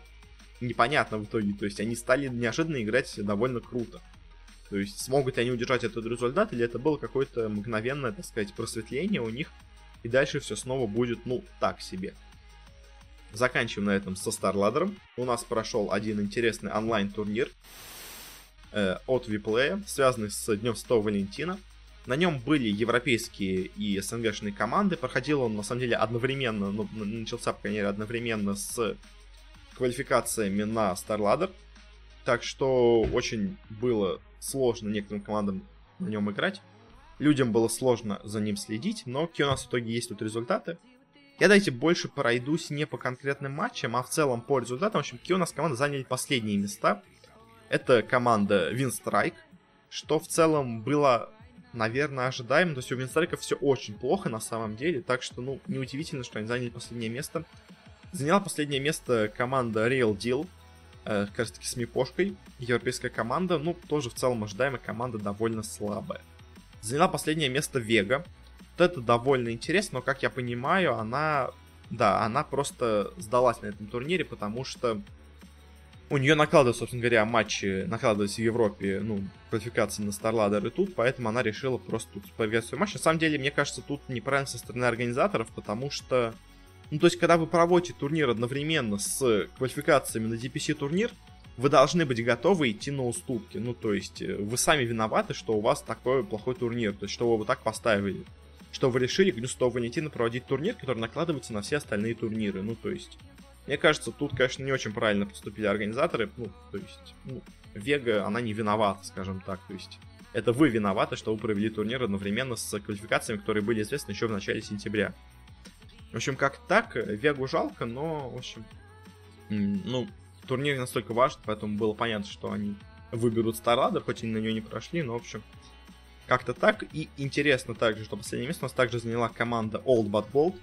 непонятно в итоге. То есть они стали неожиданно играть довольно круто. То есть смогут ли они удержать этот результат, или это было какое-то мгновенное, так сказать, просветление у них, и дальше все снова будет, ну, так себе. Заканчиваем на этом со StarLadder. У нас прошел один интересный онлайн-турнир э, от Виплея, связанный с Днем Святого Валентина. На нем были европейские и СНГшные команды. Проходил он, на самом деле, одновременно, ну, начался, по крайней мере, одновременно с квалификациями на StarLadder. Так что очень было сложно некоторым командам на нем играть. Людям было сложно за ним следить, но какие у нас в итоге есть тут результаты. Я давайте больше пройдусь не по конкретным матчам, а в целом по результатам. В общем, какие у нас команды заняли последние места. Это команда Winstrike, что в целом было наверное, ожидаем. То есть у Винстрайков все очень плохо на самом деле, так что, ну, неудивительно, что они заняли последнее место. Заняла последнее место команда Real Deal, э, как раз таки с Мипошкой. Европейская команда, ну, тоже в целом ожидаемая команда довольно слабая. Заняла последнее место Вега. Вот это довольно интересно, но, как я понимаю, она... Да, она просто сдалась на этом турнире, потому что у нее накладываются, собственно говоря, матчи, накладывались в Европе, ну, квалификации на StarLadder и тут, поэтому она решила просто тут поиграть свой матч. На самом деле, мне кажется, тут неправильно со стороны организаторов, потому что, ну, то есть, когда вы проводите турнир одновременно с квалификациями на DPC турнир, вы должны быть готовы идти на уступки. Ну, то есть, э, вы сами виноваты, что у вас такой плохой турнир, то есть, что вы его так поставили. Что вы решили Гнюстова не идти на проводить турнир, который накладывается на все остальные турниры. Ну, то есть, мне кажется, тут, конечно, не очень правильно поступили организаторы. Ну, то есть, ну, Вега, она не виновата, скажем так. То есть, это вы виноваты, что вы провели турнир одновременно с квалификациями, которые были известны еще в начале сентября. В общем, как так, Вегу жалко, но, в общем, ну, турнир настолько важен, поэтому было понятно, что они выберут Старада, хоть и на нее не прошли, но, в общем, как-то так. И интересно также, что последнее место у нас также заняла команда Old But Bold,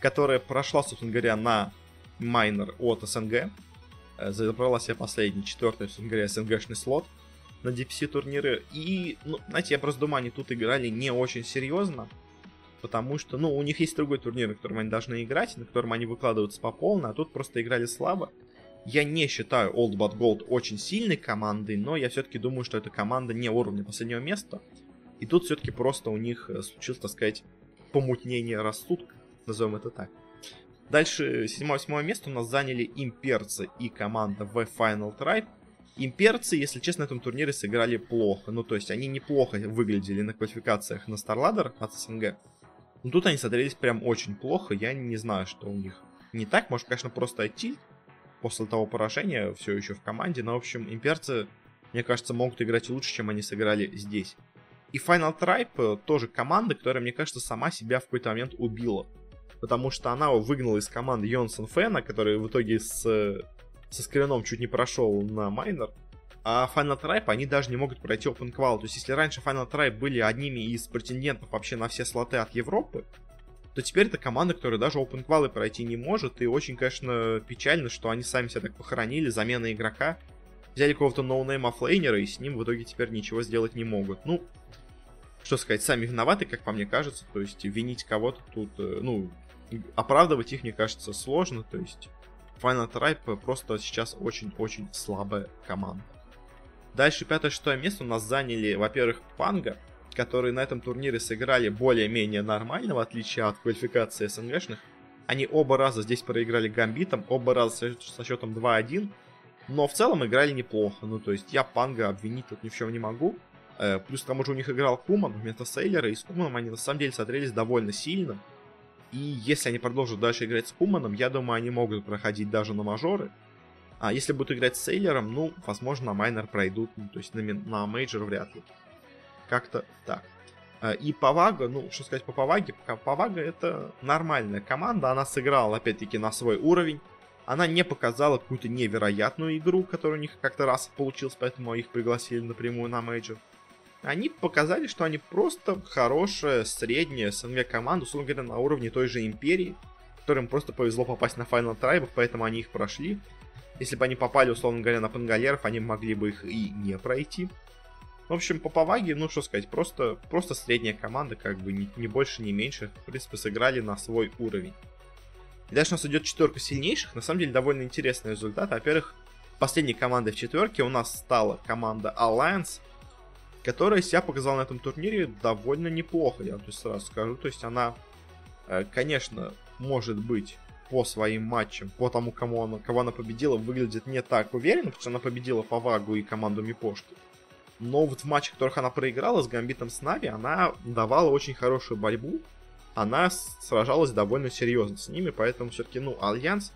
которая прошла, собственно говоря, на майнер от СНГ. Э, забрала себе последний, четвертый, собственно говоря, СНГшный слот на DPC турниры. И, ну, знаете, я просто думаю, они тут играли не очень серьезно. Потому что, ну, у них есть другой турнир, на котором они должны играть, на котором они выкладываются по полной, а тут просто играли слабо. Я не считаю Old But Gold очень сильной командой, но я все-таки думаю, что это команда не уровня последнего места. И тут все-таки просто у них э, случилось, так сказать, помутнение рассудка, назовем это так. Дальше 7-8 место у нас заняли имперцы и команда в Final Tribe. Имперцы, если честно, на этом турнире сыграли плохо. Ну, то есть они неплохо выглядели на квалификациях на StarLadder от СНГ. Но тут они смотрелись прям очень плохо. Я не знаю, что у них не так. Может, конечно, просто идти после того поражения все еще в команде. Но, в общем, имперцы, мне кажется, могут играть лучше, чем они сыграли здесь. И Final Tribe э, тоже команда, которая, мне кажется, сама себя в какой-то момент убила потому что она выгнала из команды Йонсон Фэна, который в итоге с, со скрином чуть не прошел на майнер. А Final Tribe, они даже не могут пройти Open Qual. То есть, если раньше Final Tribe были одними из претендентов вообще на все слоты от Европы, то теперь это команда, которая даже Open Qual пройти не может. И очень, конечно, печально, что они сами себя так похоронили, замена игрока. Взяли какого-то ноунейма флейнера, и с ним в итоге теперь ничего сделать не могут. Ну, что сказать, сами виноваты, как по мне кажется. То есть, винить кого-то тут, э, ну, оправдывать их, мне кажется, сложно. То есть Final Tribe просто сейчас очень-очень слабая команда. Дальше пятое-шестое место у нас заняли, во-первых, Панга, которые на этом турнире сыграли более-менее нормально, в отличие от квалификации СНГшных. Они оба раза здесь проиграли Гамбитом, оба раза со счетом 2-1, но в целом играли неплохо. Ну, то есть я Панга обвинить тут ни в чем не могу. Э, плюс к тому же у них играл Куман вместо Сейлера, и с Куманом они на самом деле смотрелись довольно сильно. И если они продолжат дальше играть с Куманом, я думаю, они могут проходить даже на мажоры. А если будут играть с Сейлером, ну, возможно, на майнер пройдут, ну, то есть на, на мейджор вряд ли. Как-то так. А, и Павага, ну, что сказать по Паваге, Павага это нормальная команда, она сыграла, опять-таки, на свой уровень. Она не показала какую-то невероятную игру, которая у них как-то раз получилась, поэтому их пригласили напрямую на мейджор они показали, что они просто хорошая, средняя СНГ команда, условно говоря, на уровне той же Империи, которым просто повезло попасть на Final Tribe, поэтому они их прошли. Если бы они попали, условно говоря, на Пангольеров, они могли бы их и не пройти. В общем, по поваге, ну что сказать, просто, просто средняя команда, как бы ни больше, ни меньше, в принципе, сыграли на свой уровень. Дальше у нас идет четверка сильнейших, на самом деле довольно интересный результат. Во-первых, последней командой в четверке у нас стала команда Alliance, которая себя показала на этом турнире довольно неплохо, я то есть сразу скажу. То есть она, э, конечно, может быть по своим матчам, по тому, кому она, кого она победила, выглядит не так уверенно, потому что она победила Фавагу и команду Мипошки. Но вот в матчах, в которых она проиграла с Гамбитом с Нави, она давала очень хорошую борьбу. Она сражалась довольно серьезно с ними, поэтому все-таки, ну, Альянс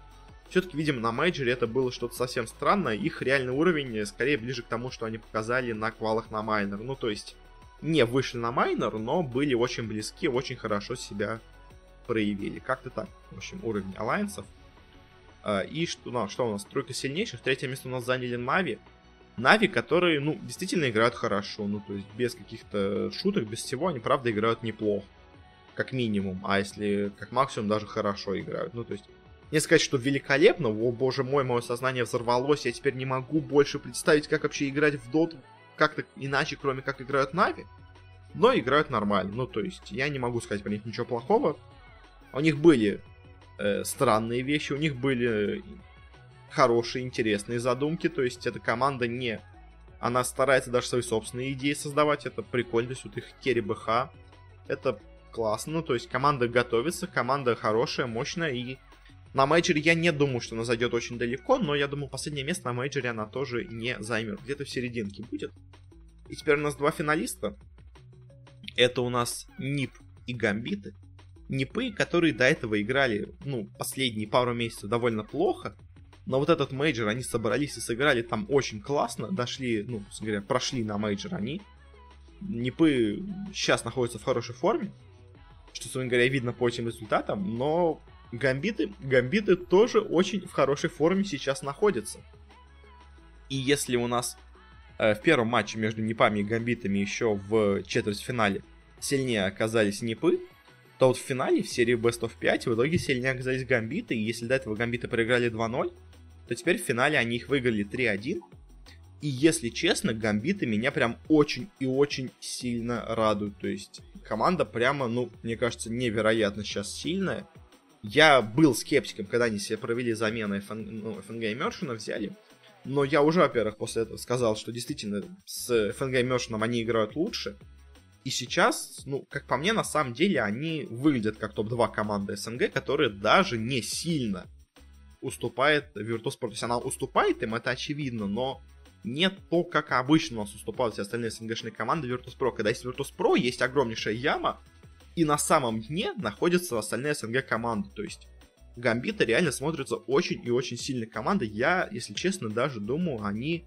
все-таки, видимо, на мейджоре это было что-то совсем странное. Их реальный уровень э, скорее ближе к тому, что они показали на квалах на майнер. Ну, то есть, не вышли на майнер, но были очень близки, очень хорошо себя проявили. Как-то так. В общем, уровень алайенсов. А, и что, ну, что у нас? Тройка сильнейших. Третье место у нас заняли Нави. Нави, которые, ну, действительно играют хорошо, ну, то есть без каких-то шуток, без всего, они, правда, играют неплохо, как минимум, а если как максимум даже хорошо играют, ну, то есть не сказать, что великолепно, о боже мой, мое сознание взорвалось, я теперь не могу больше представить, как вообще играть в доту как-то иначе, кроме как играют Нави, но играют нормально, ну, то есть я не могу сказать про них ничего плохого, у них были э, странные вещи, у них были хорошие, интересные задумки, то есть эта команда не... Она старается даже свои собственные идеи создавать, это прикольно, то есть вот их керри БХ, это классно, то есть команда готовится, команда хорошая, мощная, и на мейджоре я не думаю, что она зайдет очень далеко, но я думаю, последнее место на мейджоре она тоже не займет, где-то в серединке будет. И теперь у нас два финалиста. Это у нас NiP и Гамбиты. Нипы, которые до этого играли, ну, последние пару месяцев довольно плохо, но вот этот мейджор, они собрались и сыграли там очень классно, дошли, ну, говоря, прошли на мейджор они. Нипы сейчас находятся в хорошей форме, что, собственно говоря, видно по этим результатам, но гамбиты, гамбиты тоже очень в хорошей форме сейчас находятся. И если у нас э, в первом матче между Нипами и Гамбитами еще в четвертьфинале сильнее оказались Нипы, то вот в финале в серии Best of 5 в итоге сильнее оказались Гамбиты, и если до этого Гамбиты проиграли 2-0, то теперь в финале они их выиграли 3-1. И если честно, гамбиты меня прям очень и очень сильно радуют. То есть команда прямо, ну, мне кажется, невероятно сейчас сильная. Я был скептиком, когда они себе провели замены ФН, ну, ФНГ и Мершина взяли. Но я уже, во-первых, после этого сказал, что действительно с ФНГ и Мершином они играют лучше. И сейчас, ну, как по мне, на самом деле они выглядят как топ-2 команды СНГ, которые даже не сильно уступает есть она уступает им, это очевидно, но не то, как обычно у нас уступают все остальные СНГшные команды Virtus.pro. Когда есть Virtus.pro, есть огромнейшая яма, и на самом дне находятся остальные СНГ команды. То есть Гамбита реально смотрится очень и очень сильной командой. Я, если честно, даже думаю, они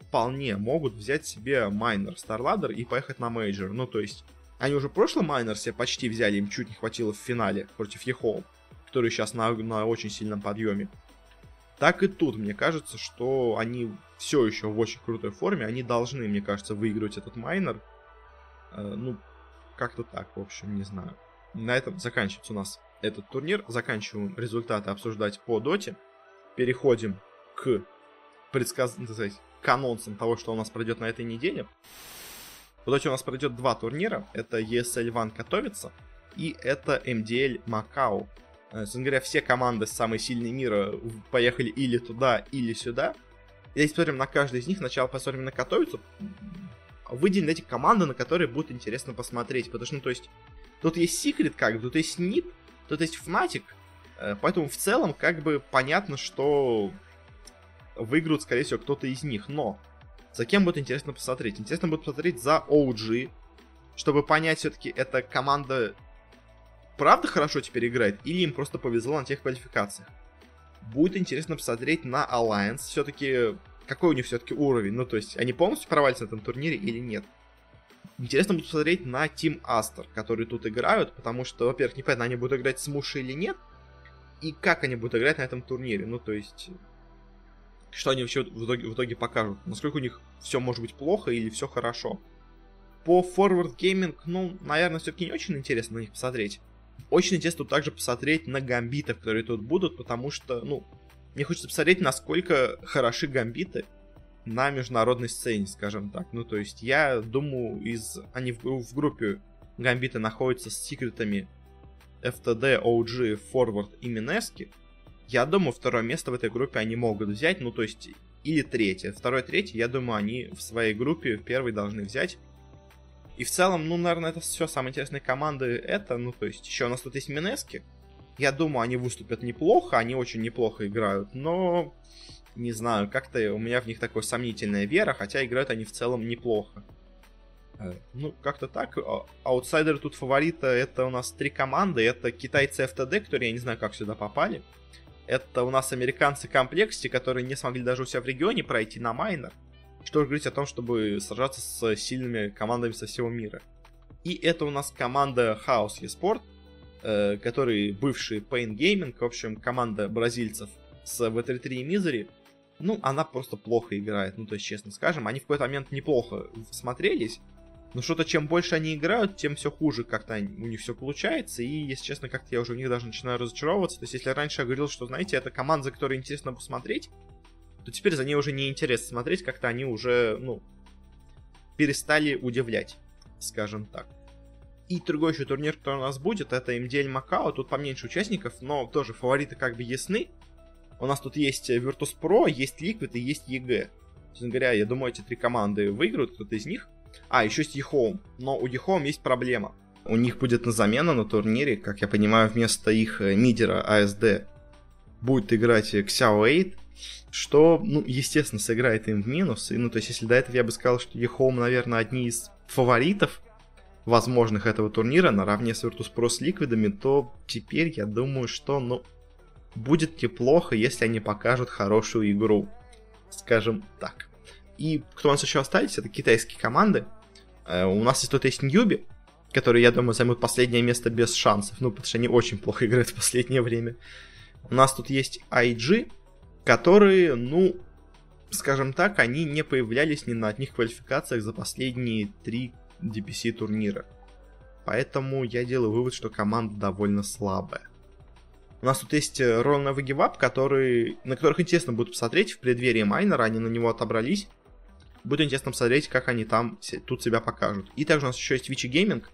вполне могут взять себе майнер StarLadder и поехать на мейджор. Ну, то есть, они уже прошлый майнер себе почти взяли, им чуть не хватило в финале против EHOME которые сейчас на, на очень сильном подъеме. Так и тут, мне кажется, что они все еще в очень крутой форме. Они должны, мне кажется, выигрывать этот майнер. Э, ну, как-то так, в общем, не знаю. На этом заканчивается у нас этот турнир. Заканчиваем результаты обсуждать по доте. Переходим к предсказ... к анонсам того, что у нас пройдет на этой неделе. В доте у нас пройдет два турнира. Это ESL One готовится и это MDL Макао Э, собственно говоря, все команды самые сильные мира поехали или туда, или сюда. И если посмотрим на каждый из них, сначала посмотрим на Катовицу, выделим эти команды, на которые будет интересно посмотреть. Потому что, ну, то есть, тут есть Secret, как бы, тут есть NIP, тут есть Fnatic. Э, поэтому в целом, как бы, понятно, что выиграют, скорее всего, кто-то из них. Но за кем будет интересно посмотреть? Интересно будет посмотреть за OG, чтобы понять, все-таки, это команда правда хорошо теперь играет, или им просто повезло на тех квалификациях. Будет интересно посмотреть на Alliance, все-таки какой у них все-таки уровень, ну то есть они полностью провалятся на этом турнире или нет. Интересно будет посмотреть на Team Aster, которые тут играют, потому что, во-первых, непонятно, они будут играть с Мушей или нет, и как они будут играть на этом турнире, ну то есть что они вообще в итоге, в итоге покажут, насколько у них все может быть плохо или все хорошо. По Forward Gaming, ну, наверное, все-таки не очень интересно на них посмотреть. Очень интересно также посмотреть на гамбитов, которые тут будут, потому что, ну, мне хочется посмотреть, насколько хороши гамбиты на международной сцене, скажем так. Ну, то есть, я думаю, из они в, в группе гамбиты находятся с секретами FTD, OG, Forward и Минески. Я думаю, второе место в этой группе они могут взять, ну, то есть, или третье. Второе, третье, я думаю, они в своей группе в первой должны взять. И в целом, ну, наверное, это все самые интересные команды это, ну, то есть еще у нас тут есть Минески. Я думаю, они выступят неплохо, они очень неплохо играют, но не знаю, как-то у меня в них такая сомнительная вера, хотя играют они в целом неплохо. Э, ну, как-то так. А, аутсайдеры тут фаворита это у нас три команды. Это китайцы FTD, которые я не знаю, как сюда попали. Это у нас американцы compLexity, которые не смогли даже у себя в регионе пройти на майнер. Что же говорить о том, чтобы сражаться с сильными командами со всего мира. И это у нас команда Chaos Esports, э, который бывший Pain Gaming, в общем, команда бразильцев с V33 и Misery. ну, она просто плохо играет, ну, то есть, честно скажем, они в какой-то момент неплохо смотрелись, но что-то чем больше они играют, тем все хуже как-то у них все получается, и, если честно, как-то я уже в них даже начинаю разочаровываться, то есть, если раньше я говорил, что, знаете, это команда, за которой интересно посмотреть, то теперь за ней уже не интересно смотреть, как-то они уже, ну, перестали удивлять, скажем так. И другой еще турнир, который у нас будет, это MDL Макао. Тут поменьше участников, но тоже фавориты как бы ясны. У нас тут есть Virtus.pro, есть Liquid и есть EG. Честно говоря, я думаю, эти три команды выиграют, кто-то из них. А, еще есть eHome. Но у eHome есть проблема. У них будет на замену на турнире, как я понимаю, вместо их э, мидера ASD будет играть Xiao 8, что, ну, естественно, сыграет им в минус. И, ну, то есть, если до этого я бы сказал, что eHome, наверное, одни из фаворитов возможных этого турнира наравне с Virtus.pro с Ликвидами, то теперь я думаю, что, ну, будет неплохо, если они покажут хорошую игру. Скажем так. И кто у нас еще остались, это китайские команды. Э, у нас тут есть Ньюби, которые, я думаю, займут последнее место без шансов. Ну, потому что они очень плохо играют в последнее время. У нас тут есть IG, которые, ну, скажем так, они не появлялись ни на одних квалификациях за последние три DPC турнира. Поэтому я делаю вывод, что команда довольно слабая. У нас тут есть Ролл Выгивап, который, на которых интересно будет посмотреть в преддверии майнера, они на него отобрались. Будет интересно посмотреть, как они там тут себя покажут. И также у нас еще есть Вичи Гейминг,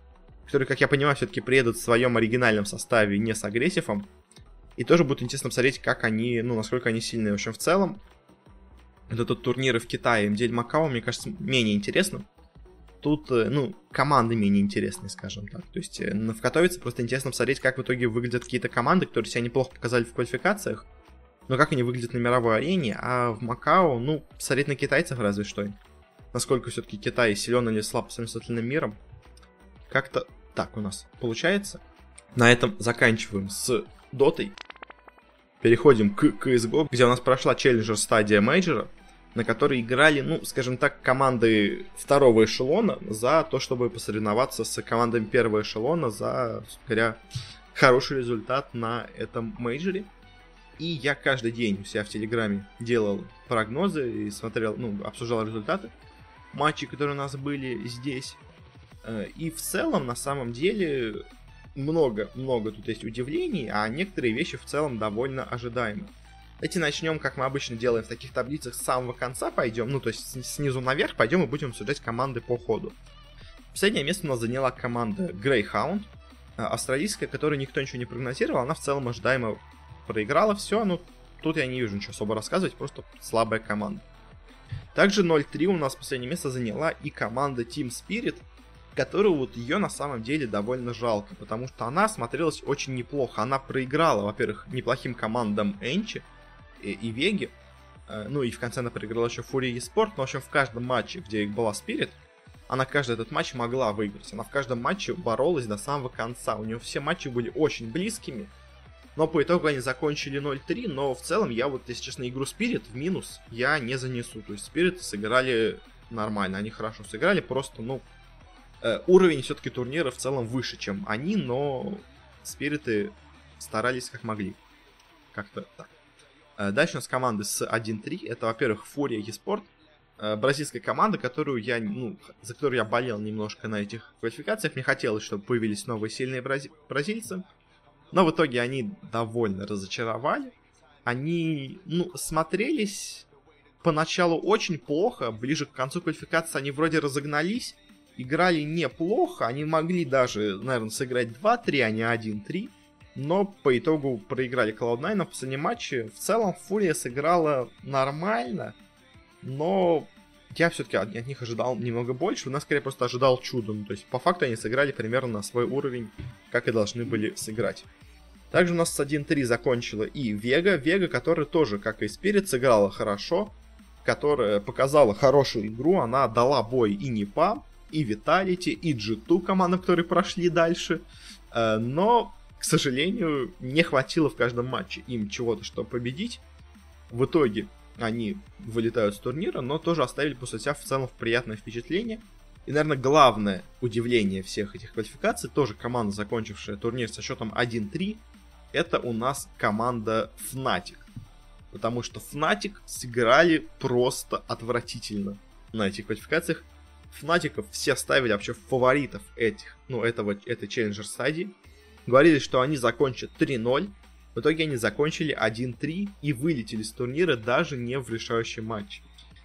который, как я понимаю, все-таки приедут в своем оригинальном составе, не с агрессивом. И тоже будет интересно посмотреть, как они, ну, насколько они сильные. В общем, в целом, это тут турниры в Китае, МДЛ Макао, мне кажется, менее интересно тут, э, ну, команды менее интересные, скажем так. То есть э, в Катовице просто интересно посмотреть, как в итоге выглядят какие-то команды, которые себя неплохо показали в квалификациях, но как они выглядят на мировой арене, а в Макао, ну, посмотреть на китайцев разве что. Насколько все-таки Китай силен или слаб с остальным миром. Как-то так у нас получается. На этом заканчиваем с Дотой. Переходим к CSGO, где у нас прошла челленджер стадия мейджора на которой играли, ну, скажем так, команды второго эшелона за то, чтобы посоревноваться с командами первого эшелона за, говоря, хороший результат на этом мейджоре. И я каждый день у себя в Телеграме делал прогнозы и смотрел, ну, обсуждал результаты матчей, которые у нас были здесь. Э, и в целом, на самом деле, много-много тут есть удивлений, а некоторые вещи в целом довольно ожидаемы. Давайте начнем, как мы обычно делаем в таких таблицах, с самого конца пойдем, ну, то есть снизу наверх пойдем и будем обсуждать команды по ходу. Последнее место у нас заняла команда Greyhound, э, австралийская, которую никто ничего не прогнозировал, она в целом ожидаемо проиграла все, ну, тут я не вижу ничего особо рассказывать, просто слабая команда. Также 0-3 у нас последнее место заняла и команда Team Spirit, которую вот ее на самом деле довольно жалко, потому что она смотрелась очень неплохо. Она проиграла, во-первых, неплохим командам Энчи, и, Веги. Э, ну и в конце она проиграла еще Фурии Спорт. Но, в общем, в каждом матче, где их была Спирит, она каждый этот матч могла выиграть. Она в каждом матче боролась до самого конца. У нее все матчи были очень близкими. Но по итогу они закончили 0-3. Но в целом я вот, если честно, игру Спирит в минус я не занесу. То есть Спириты сыграли нормально. Они хорошо сыграли. Просто, ну, э, уровень все-таки турнира в целом выше, чем они. Но Спириты старались как могли. Как-то так. Э, дальше у нас команды с 1-3. Это, во-первых, Фурия Еспорт. Э, бразильская команда, которую я, ну, за которую я болел немножко на этих квалификациях. Мне хотелось, чтобы появились новые сильные брази- бразильцы. Но в итоге они довольно разочаровали. Они, ну, смотрелись поначалу очень плохо. Ближе к концу квалификации они вроде разогнались. Играли неплохо. Они могли даже, наверное, сыграть 2-3, а не 1-3 но по итогу проиграли Cloud9 в последнем матче. В целом Фурия сыграла нормально, но я все-таки от, них ожидал немного больше. У нас скорее просто ожидал чудом. То есть по факту они сыграли примерно на свой уровень, как и должны были сыграть. Также у нас с 1-3 закончила и Вега. Вега, которая тоже, как и Спирит, сыграла хорошо. Которая показала хорошую игру. Она дала бой и Непа, и Виталити, и G2 командам, которые прошли дальше. Э, но к сожалению, не хватило в каждом матче им чего-то, чтобы победить. В итоге они вылетают с турнира, но тоже оставили после себя в целом приятное впечатление. И, наверное, главное удивление всех этих квалификаций, тоже команда, закончившая турнир со счетом 1-3, это у нас команда Fnatic. Потому что Fnatic сыграли просто отвратительно на этих квалификациях. Фнатиков все ставили вообще фаворитов этих, ну, этого, этой челленджер стадии. Говорили, что они закончат 3-0. В итоге они закончили 1-3 и вылетели с турнира даже не в решающий матч.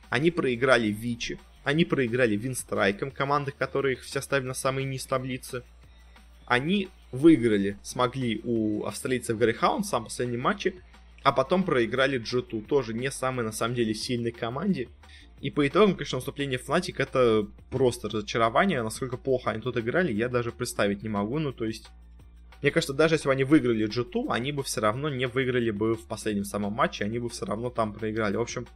Они проиграли Вичи, они проиграли Винстрайком, команды, которые их все ставили на самый низ таблицы. Они выиграли, смогли у австралийцев Грейхаунд в самом последнем матче, а потом проиграли G2, тоже не самой на самом деле сильной команде. И по итогам, конечно, выступление Fnatic это просто разочарование. Насколько плохо они тут играли, я даже представить не могу. Ну, то есть, мне кажется, даже если бы они выиграли G2, они бы все равно не выиграли бы в последнем самом матче, они бы все равно там проиграли. В общем,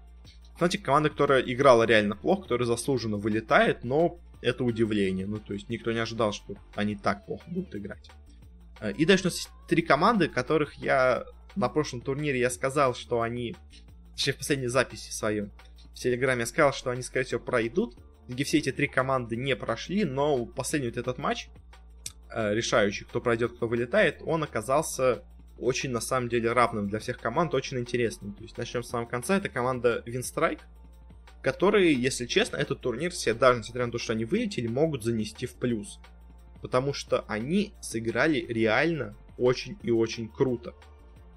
знаете, команда, которая играла реально плохо, которая заслуженно вылетает, но это удивление. Ну, то есть никто не ожидал, что они так плохо будут играть. Э, и дальше у нас есть три команды, которых я на прошлом турнире я сказал, что они, точнее в последней записи своем в Телеграме я сказал, что они, скорее всего, пройдут. Где все эти три команды не прошли, но последний вот этот матч, решающий, кто пройдет, кто вылетает, он оказался очень, на самом деле, равным для всех команд, очень интересным. То есть начнем с самого конца. Это команда Winstrike, которые, если честно, этот турнир все, даже несмотря на то, что они вылетели, могут занести в плюс. Потому что они сыграли реально очень и очень круто.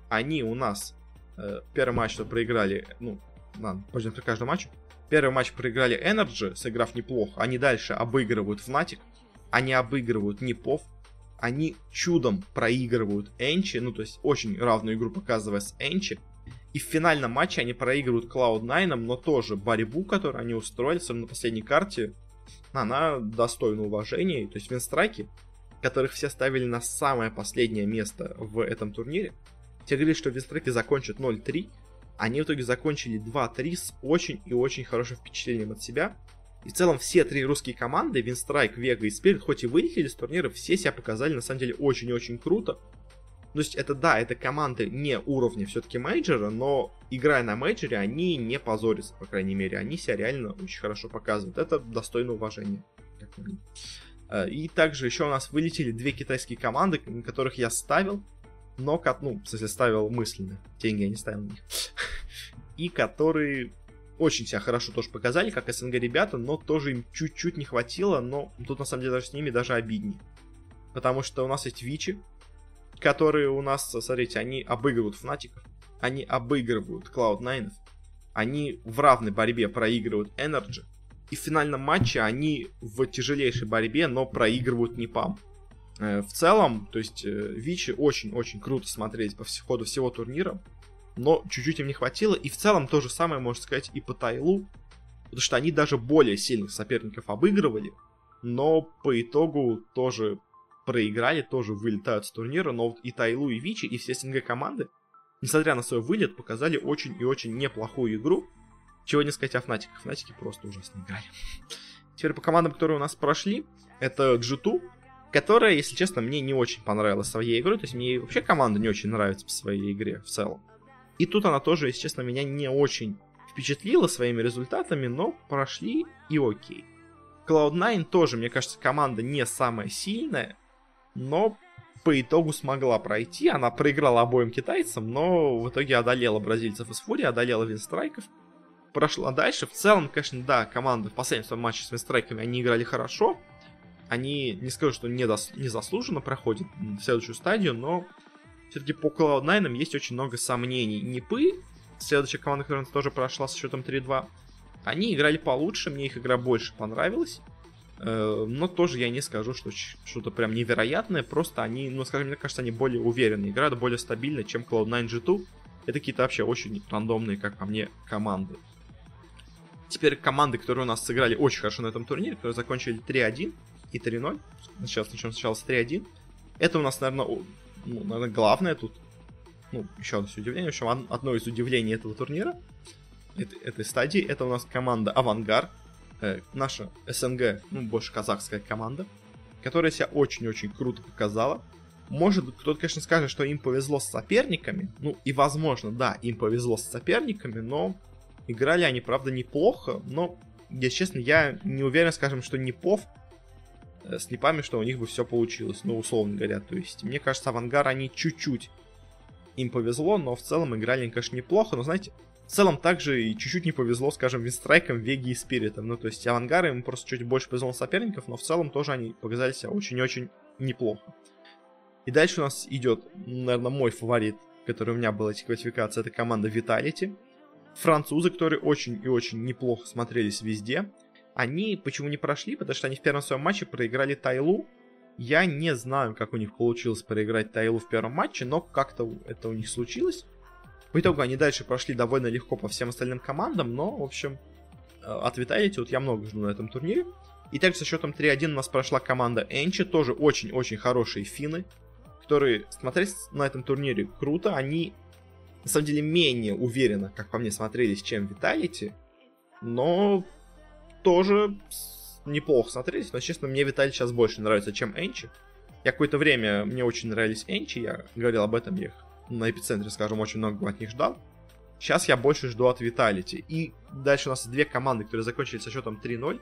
Они у нас э, первый матч, что проиграли, ну, ладно, пойдем по каждому матчу. Первый матч проиграли Energy, сыграв неплохо. Они дальше обыгрывают Fnatic, они обыгрывают Непов, они чудом проигрывают Энчи, ну то есть очень равную игру показывая с Энчи. И в финальном матче они проигрывают Cloud9, но тоже борьбу, которую они устроили на последней карте, она достойна уважения. То есть винстрайки, которых все ставили на самое последнее место в этом турнире, те говорили, что винстрайки закончат 0-3, они в итоге закончили 2-3 с очень и очень хорошим впечатлением от себя. И в целом все три русские команды, Винстрайк, Вега и Спирит, хоть и вылетели с турнира, все себя показали на самом деле очень и очень круто. То есть это да, это команды не уровня все-таки мейджора, но играя на мейджоре, они не позорятся, по крайней мере. Они себя реально очень хорошо показывают. Это достойно уважения. Э, и также еще у нас вылетели две китайские команды, которых я ставил, но, ну, в смысле, ставил мысленно. Деньги я не ставил на них. И которые очень себя хорошо тоже показали, как СНГ ребята, но тоже им чуть-чуть не хватило, но тут на самом деле даже с ними даже обиднее. Потому что у нас есть Вичи, которые у нас, смотрите, они обыгрывают Фнатиков, они обыгрывают Cloud9, они в равной борьбе проигрывают Energy, и в финальном матче они в тяжелейшей борьбе, но проигрывают Непам. Э, в целом, то есть э, Вичи очень-очень круто смотреть по ходу всего турнира но чуть-чуть им не хватило. И в целом то же самое можно сказать и по Тайлу, потому что они даже более сильных соперников обыгрывали, но по итогу тоже проиграли, тоже вылетают с турнира, но вот и Тайлу, и Вичи, и все СНГ команды, несмотря на свой вылет, показали очень и очень неплохую игру. Чего не сказать о Фнатиках. Фнатики просто ужасно играли. Теперь по командам, которые у нас прошли, это G2, которая, если честно, мне не очень понравилась своей игрой. То есть мне вообще команда не очень нравится по своей игре в целом. И тут она тоже, если честно, меня не очень впечатлила своими результатами, но прошли и окей. Cloud9 тоже, мне кажется, команда не самая сильная, но по итогу смогла пройти. Она проиграла обоим китайцам, но в итоге одолела бразильцев из Фури, одолела Винстрайков. Прошла дальше. В целом, конечно, да, команда в последнем своем матче с Винстрайками, они играли хорошо. Они, не скажу, что недос- незаслуженно проходят в следующую стадию, но все-таки по Cloud9 есть очень много сомнений. Непы, следующая команда, которая тоже прошла с счетом 3-2, они играли получше, мне их игра больше понравилась. Э, но тоже я не скажу, что что-то прям невероятное, просто они, ну, скажем, мне кажется, они более уверенные, играют более стабильно, чем Cloud9 G2. Это какие-то вообще очень рандомные, как по мне, команды. Теперь команды, которые у нас сыграли очень хорошо на этом турнире, которые закончили 3-1 и 3-0. Сейчас начнем сначала с 3-1. Это у нас, наверное, ну, наверное, главное тут, ну, еще одно удивление, в общем, одно из удивлений этого турнира, этой, этой стадии, это у нас команда Авангар, э, наша СНГ, ну, больше казахская команда, которая себя очень-очень круто показала. Может, кто-то, конечно, скажет, что им повезло с соперниками, ну, и возможно, да, им повезло с соперниками, но играли они, правда, неплохо, но, если честно, я не уверен, скажем, что Непов Э, с Непами, что у них бы все получилось, ну, условно говоря. То есть, мне кажется, Авангар, они чуть-чуть им повезло, но в целом играли конечно, неплохо, но, знаете, в целом также и чуть-чуть не повезло, скажем, Винстрайкам, Веги и Спиритом. Ну, то есть Авангары им просто чуть больше повезло соперников, но в целом тоже они показали себя очень-очень неплохо. И дальше у нас идет, наверное, мой фаворит, который у меня был эти квалификации, это команда Vitality. Французы, которые очень и очень неплохо смотрелись везде. Они почему не прошли? Потому что они в первом своем матче проиграли Тайлу. Я не знаю, как у них получилось проиграть Тайлу в первом матче, но как-то это у них случилось. По итогу они дальше прошли довольно легко по всем остальным командам, но, в общем, э, от Vitality вот я много жду на этом турнире. И также со счетом 3-1 у нас прошла команда Энчи, тоже очень-очень хорошие финны, которые смотреть на этом турнире круто. Они, на самом деле, менее уверенно, как по мне, смотрелись, чем Vitality, но тоже неплохо смотрелись. Но, честно, мне Vitality сейчас больше нравится, чем Энчи. Я какое-то время, мне очень нравились Энчи, я говорил об этом, я их на эпицентре, скажем, очень много от них ждал. Сейчас я больше жду от Vitality. И дальше у нас две команды, которые закончили со счетом 3-0,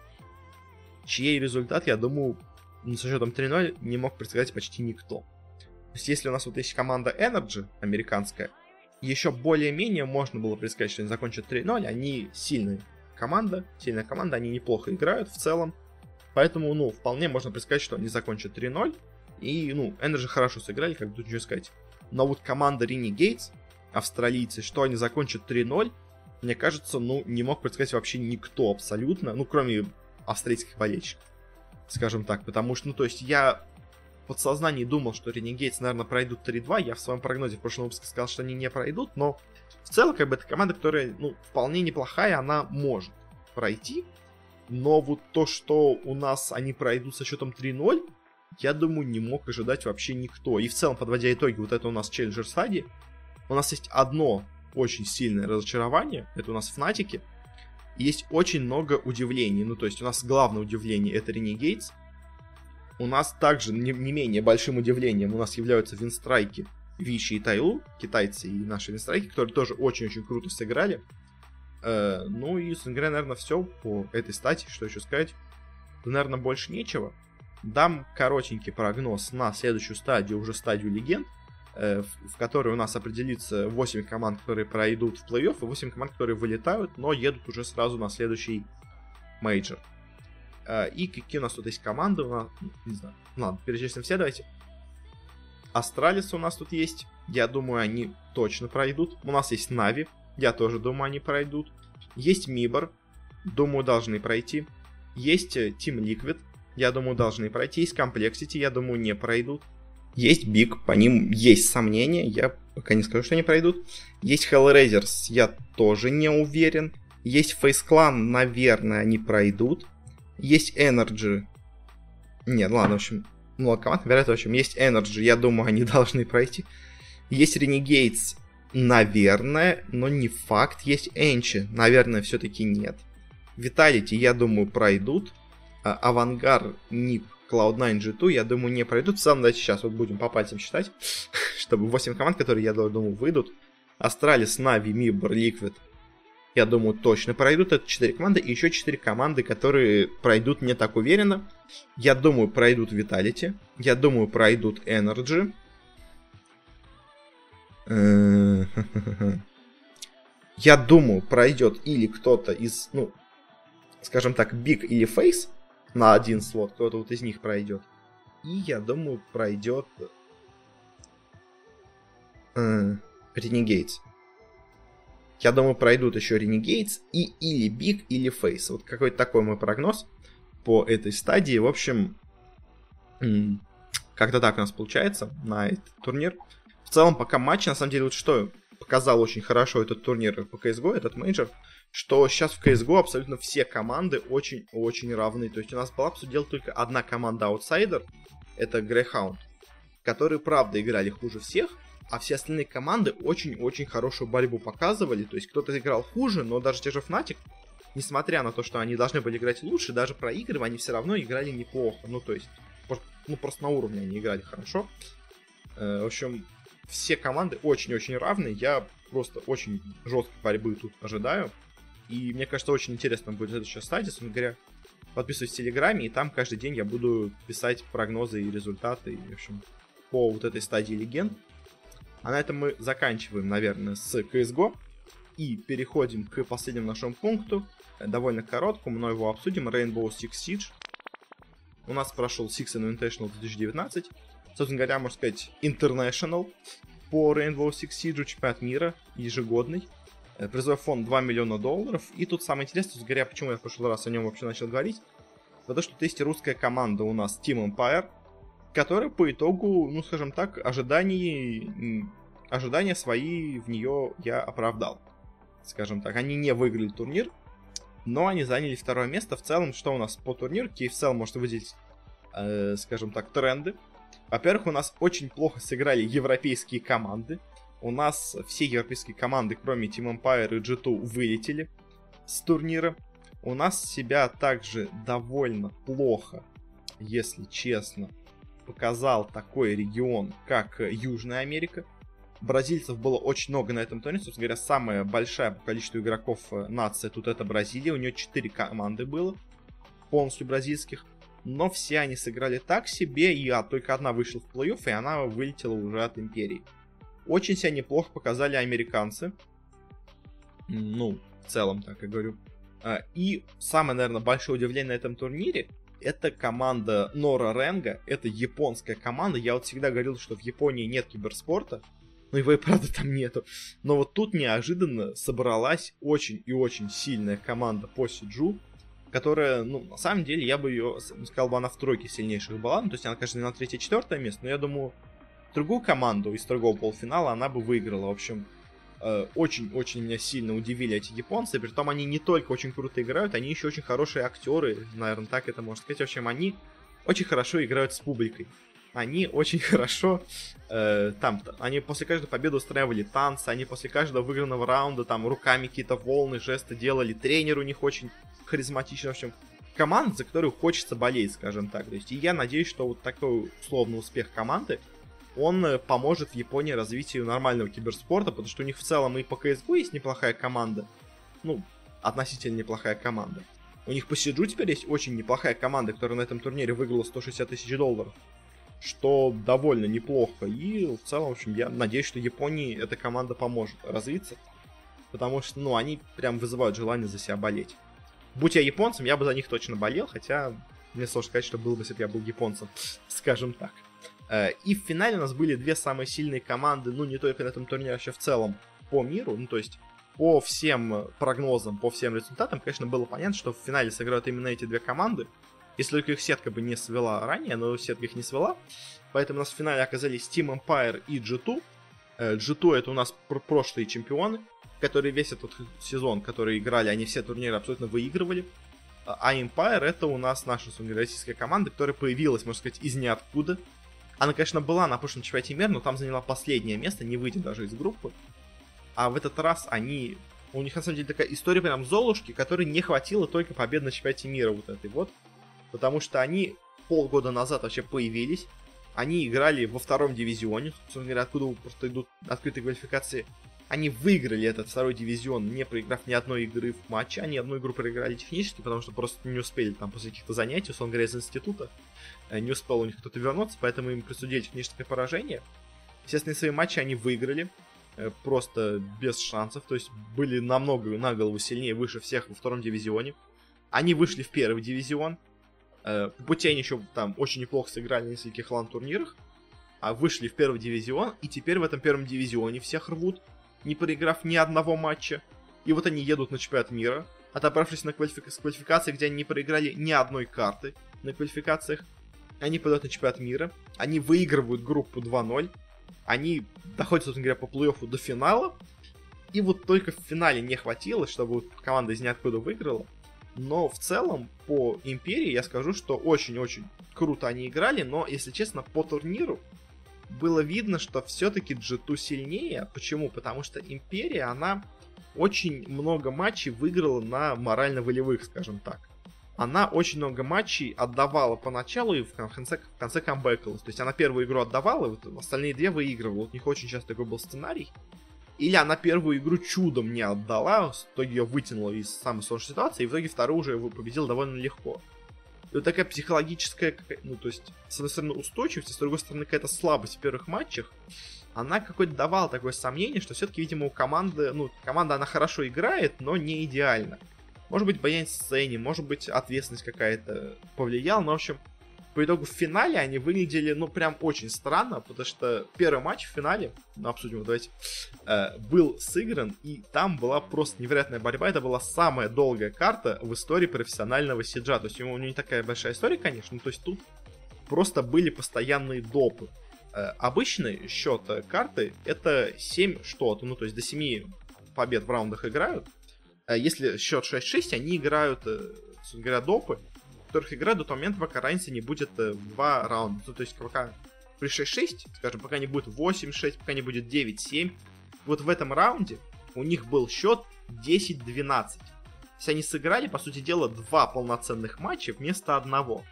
чьей результат, я думаю, со счетом 3-0 не мог предсказать почти никто. То есть, если у нас вот есть команда Energy, американская, еще более-менее можно было предсказать, что они закончат 3-0, они сильные команда, сильная команда, они неплохо играют в целом. Поэтому, ну, вполне можно предсказать, что они закончат 3-0. И, ну, Energy хорошо сыграли, как тут ничего сказать. Но вот команда Renegades, австралийцы, что они закончат 3-0, мне кажется, ну, не мог предсказать вообще никто абсолютно, ну, кроме австралийских болельщиков, скажем так. Потому что, ну, то есть я в подсознании думал, что Renegades, наверное, пройдут 3-2. Я в своем прогнозе в прошлом выпуске сказал, что они не пройдут, но в целом, как бы, это команда, которая, ну, вполне неплохая, она может пройти. Но вот то, что у нас они пройдут со счетом 3-0, я думаю, не мог ожидать вообще никто. И в целом, подводя итоги, вот это у нас Challenger стадии, у нас есть одно очень сильное разочарование, это у нас Фнатики, есть очень много удивлений. Ну, то есть у нас главное удивление это Renegades, у нас также не, не менее большим удивлением у нас являются винстрайки Вичи и Тайлу, китайцы и наши винстрайки, которые тоже очень-очень круто сыграли. Э, ну и, говоря, наверное, все по этой стати. Что еще сказать? Наверное, больше нечего. Дам коротенький прогноз на следующую стадию, уже стадию легенд, э, в, в которой у нас определится 8 команд, которые пройдут в плей-офф, и 8 команд, которые вылетают, но едут уже сразу на следующий мейджор. Э, и какие у нас тут есть команды, у не знаю, ладно, перечислим все, давайте. Astralis у нас тут есть, я думаю, они точно пройдут. У нас есть Нави, я тоже думаю, они пройдут. Есть MIBR, думаю, должны пройти. Есть Team Liquid, я думаю, должны пройти. Есть Complexity, я думаю, не пройдут. Есть Big, по ним есть сомнения, я пока не скажу, что они пройдут. Есть Hellraisers, я тоже не уверен. Есть Face Clan, наверное, они пройдут. Есть Energy. Нет, ладно, в общем, много команд, вероятно, в общем, есть Energy, я думаю, они должны пройти. Есть Renegades, наверное, но не факт. Есть Энчи, наверное, все-таки нет. Vitality, я думаю, пройдут. А, AVANGAR, NiP, Cloud9, G2, я думаю, не пройдут. В целом, давайте сейчас вот будем по пальцам считать, чтобы 8 команд, которые, я думаю, выйдут. Astralis, Нави, MIBR, Liquid, я думаю, точно пройдут. Это 4 команды. И еще 4 команды, которые пройдут не так уверенно. Я думаю, пройдут Vitality. Я думаю, пройдут NRG. Я думаю, пройдет или кто-то из, ну, скажем так, Big или Face на один слот, кто-то вот из них пройдет. И я думаю, пройдет э, Renegades. Я думаю, пройдут еще Renegades и или Big, или Face. Вот какой-то такой мой прогноз по этой стадии. В общем, как-то так у нас получается на этот турнир. В целом, пока матч, на самом деле, вот что показал очень хорошо этот турнир по CSGO, этот мейджор, что сейчас в CSGO абсолютно все команды очень-очень равны. То есть у нас была, по сути только одна команда аутсайдер, это Greyhound, которые, правда, играли хуже всех, а все остальные команды очень-очень хорошую борьбу показывали. То есть кто-то играл хуже, но даже те же Fnatic, несмотря на то, что они должны были играть лучше, даже проигрывая, они все равно играли неплохо. Ну, то есть, ну, просто на уровне они играли хорошо. Э, в общем, все команды очень-очень равные. Я просто очень жесткой борьбы тут ожидаю. И мне кажется, очень интересно будет следующая стадия. Собственно говоря, подписывайтесь в Телеграме, и там каждый день я буду писать прогнозы и результаты, и, в общем, по вот этой стадии легенд. А на этом мы заканчиваем, наверное, с CSGO. И переходим к последнему нашему пункту. Довольно короткому, но его обсудим. Rainbow Six Siege. У нас прошел Six Invitational 2019. Собственно говоря, можно сказать, International по Rainbow Six Siege, чемпионат мира, ежегодный. Э, призовой фонд 2 миллиона долларов. И тут самое интересное, говоря, почему я в прошлый раз о нем вообще начал говорить. Потому что есть русская команда у нас Team Empire, которая по итогу, ну скажем так, ожидания, ожидания свои в нее я оправдал. Скажем так, они не выиграли турнир, но они заняли второе место. В целом, что у нас по турниру? KFCL может выделить, э, скажем так, тренды. Во-первых, у нас очень плохо сыграли европейские команды. У нас все европейские команды, кроме Team Empire и G2, вылетели с турнира. У нас себя также довольно плохо, если честно, показал такой регион, как Южная Америка. Бразильцев было очень много на этом турнире. Собственно говоря, самая большая по количеству игроков э, нация тут это Бразилия. У нее 4 команды было, полностью бразильских. Но все они сыграли так себе, и а, только одна вышла в плей-офф, и она вылетела уже от Империи. Очень себя неплохо показали американцы. Ну, в целом, так я говорю. А, и самое, наверное, большое удивление на этом турнире это команда Нора Ренга, это японская команда. Я вот всегда говорил, что в Японии нет киберспорта, ну его и правда там нету. Но вот тут неожиданно собралась очень и очень сильная команда по Сиджу, которая, ну, на самом деле, я бы ее сказал бы, она в тройке сильнейших была. Ну, то есть она, конечно, не на третье-четвертое место, но я думаю, другую команду из другого полуфинала она бы выиграла. В общем, очень-очень меня сильно удивили эти японцы. Притом они не только очень круто играют, они еще очень хорошие актеры, наверное, так это можно сказать. В общем, они очень хорошо играют с публикой они очень хорошо э, там, они после каждой победы устраивали танцы, они после каждого выигранного раунда там руками какие-то волны, жесты делали, тренер у них очень харизматичный, в общем, команда, за которую хочется болеть, скажем так. То есть, и я надеюсь, что вот такой условный успех команды, он э, поможет Японии развитию нормального киберспорта, потому что у них в целом и по CSGO есть неплохая команда, ну, относительно неплохая команда. У них по Сиджу теперь есть очень неплохая команда, которая на этом турнире выиграла 160 тысяч долларов что довольно неплохо. И в целом, в общем, я надеюсь, что Японии эта команда поможет развиться. Потому что, ну, они прям вызывают желание за себя болеть. Будь я японцем, я бы за них точно болел, хотя мне сложно сказать, что было бы, если бы я был японцем, скажем так. Э, и в финале у нас были две самые сильные команды, ну, не только на этом турнире, а вообще в целом по миру. Ну, то есть, по всем прогнозам, по всем результатам, конечно, было понятно, что в финале сыграют именно эти две команды. Если только их сетка бы не свела ранее, но сетка их не свела. Поэтому у нас в финале оказались Team Empire и G2. Э, G2 это у нас прошлые чемпионы, которые весь этот сезон, которые играли, они все турниры абсолютно выигрывали. А Empire это у нас наша российская команда, которая появилась, можно сказать, из ниоткуда. Она, конечно, была на прошлом чемпионате мира, но там заняла последнее место, не выйдя даже из группы. А в этот раз они... У них, на самом деле, такая история прям Золушки, которой не хватило только побед на чемпионате мира вот этой вот потому что они полгода назад вообще появились, они играли во втором дивизионе, собственно говоря, откуда просто идут открытые квалификации. Они выиграли этот второй дивизион, не проиграв ни одной игры в матче. Они одну игру проиграли технически, потому что просто не успели там после каких-то занятий, условно говоря, из института. Э, не успел у них кто-то вернуться, поэтому им присудили техническое поражение. Естественно, свои матчи они выиграли э, просто без шансов, то есть были намного на голову сильнее, выше всех во втором дивизионе. Они вышли в первый дивизион, Э, по пути они еще там очень неплохо сыграли на нескольких лан-турнирах, а вышли в первый дивизион, и теперь в этом первом дивизионе всех рвут, не проиграв ни одного матча. И вот они едут на чемпионат мира, отобравшись на квалифика- с квалификации, где они не проиграли ни одной карты на квалификациях. Они подают на чемпионат мира, они выигрывают группу 2-0, они доходят, собственно говоря, по плей-оффу до финала, и вот только в финале не хватило, чтобы команда из ниоткуда выиграла, но в целом по Империи я скажу, что очень-очень круто они играли, но, если честно, по турниру было видно, что все-таки G2 сильнее. Почему? Потому что Империя, она очень много матчей выиграла на морально-волевых, скажем так. Она очень много матчей отдавала поначалу и в конце, в конце камбэкалась. То есть она первую игру отдавала, вот остальные две выигрывала. Вот у них очень часто такой был сценарий. Или она первую игру чудом не отдала, в итоге ее вытянула из самой сложной ситуации, и в итоге вторую уже победил довольно легко. Вот такая психологическая, ну, то есть, с одной стороны, устойчивость, а с другой стороны, какая-то слабость в первых матчах. она какой-то давала такое сомнение, что все-таки, видимо, у команды, ну, команда, она хорошо играет, но не идеально. Может быть, боязнь сцене, может быть, ответственность какая-то повлияла, но, в общем, по итогу в финале они выглядели, ну, прям очень странно, потому что первый матч в финале, ну, обсудим давайте, э, был сыгран, и там была просто невероятная борьба, это была самая долгая карта в истории профессионального сиджа, то есть у него не такая большая история, конечно, то есть тут просто были постоянные допы. Э, обычный счет карты это 7 что-то, ну, то есть до 7 побед в раундах играют, э, если счет 6-6, они играют, э, говоря, допы, которых играют до того момента, пока разницы не будет э, в два раунда. Ну, то есть, пока при 6-6, скажем, пока не будет 8-6, пока не будет 9-7. Вот в этом раунде у них был счет 10-12. То есть они сыграли, по сути дела, два полноценных матча вместо одного.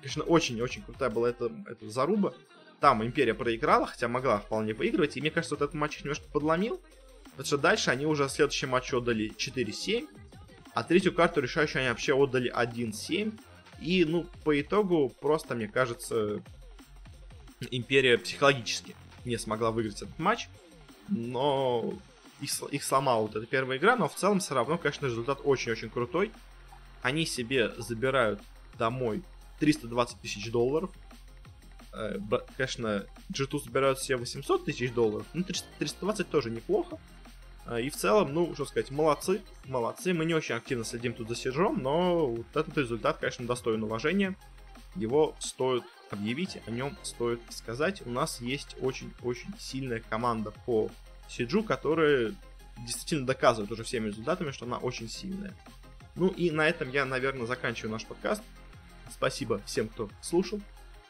Конечно, очень-очень крутая была эта, эта заруба. Там Империя проиграла, хотя могла вполне выигрывать. И мне кажется, вот этот матч немножко подломил. Потому что дальше они уже следующий матч отдали 4-7. А третью карту решающую они вообще отдали 1-7. И, ну, по итогу, просто, мне кажется, Империя психологически не смогла выиграть этот матч. Но их, их сломала вот эта первая игра, но в целом все равно, конечно, результат очень-очень крутой. Они себе забирают домой 320 тысяч долларов. Э, конечно, G2 забирают себе 800 тысяч долларов, ну 320 тоже неплохо. А, и в целом, ну, что сказать, молодцы, молодцы. Мы не очень активно следим тут за Сержом, но вот этот результат, конечно, достоин уважения. Его стоит объявить, о нем стоит сказать. У нас есть очень-очень сильная команда по Сиджу, которая действительно доказывает уже всеми результатами, что она очень сильная. Ну и на этом я, наверное, заканчиваю наш подкаст. Спасибо всем, кто слушал.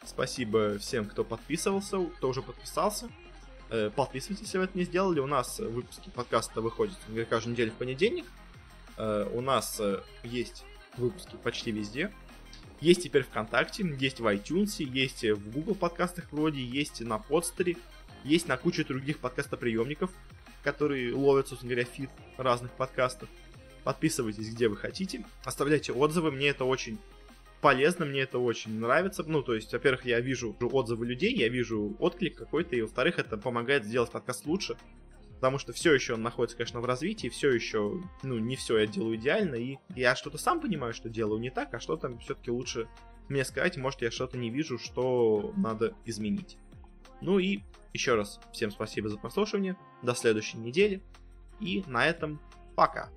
Спасибо всем, кто подписывался, кто уже подписался. Э, подписывайтесь, если вы это не сделали. У нас выпуски подкаста выходят каждую неделю в понедельник. Э, у нас э, есть выпуски почти везде. Есть теперь ВКонтакте, есть в iTunes, есть в Google подкастах вроде, есть на подстере, есть на куче других подкастоприемников, которые ловят, собственно говоря, фид разных подкастов. Подписывайтесь, где вы хотите, оставляйте отзывы, мне это очень полезно, мне это очень нравится. Ну, то есть, во-первых, я вижу отзывы людей, я вижу отклик какой-то, и во-вторых, это помогает сделать подкаст лучше. Потому что все еще он находится, конечно, в развитии, все еще, ну, не все я делаю идеально, и я что-то сам понимаю, что делаю не так, а что-то все-таки лучше мне сказать, может, я что-то не вижу, что надо изменить. Ну и еще раз всем спасибо за прослушивание, до следующей недели, и на этом пока.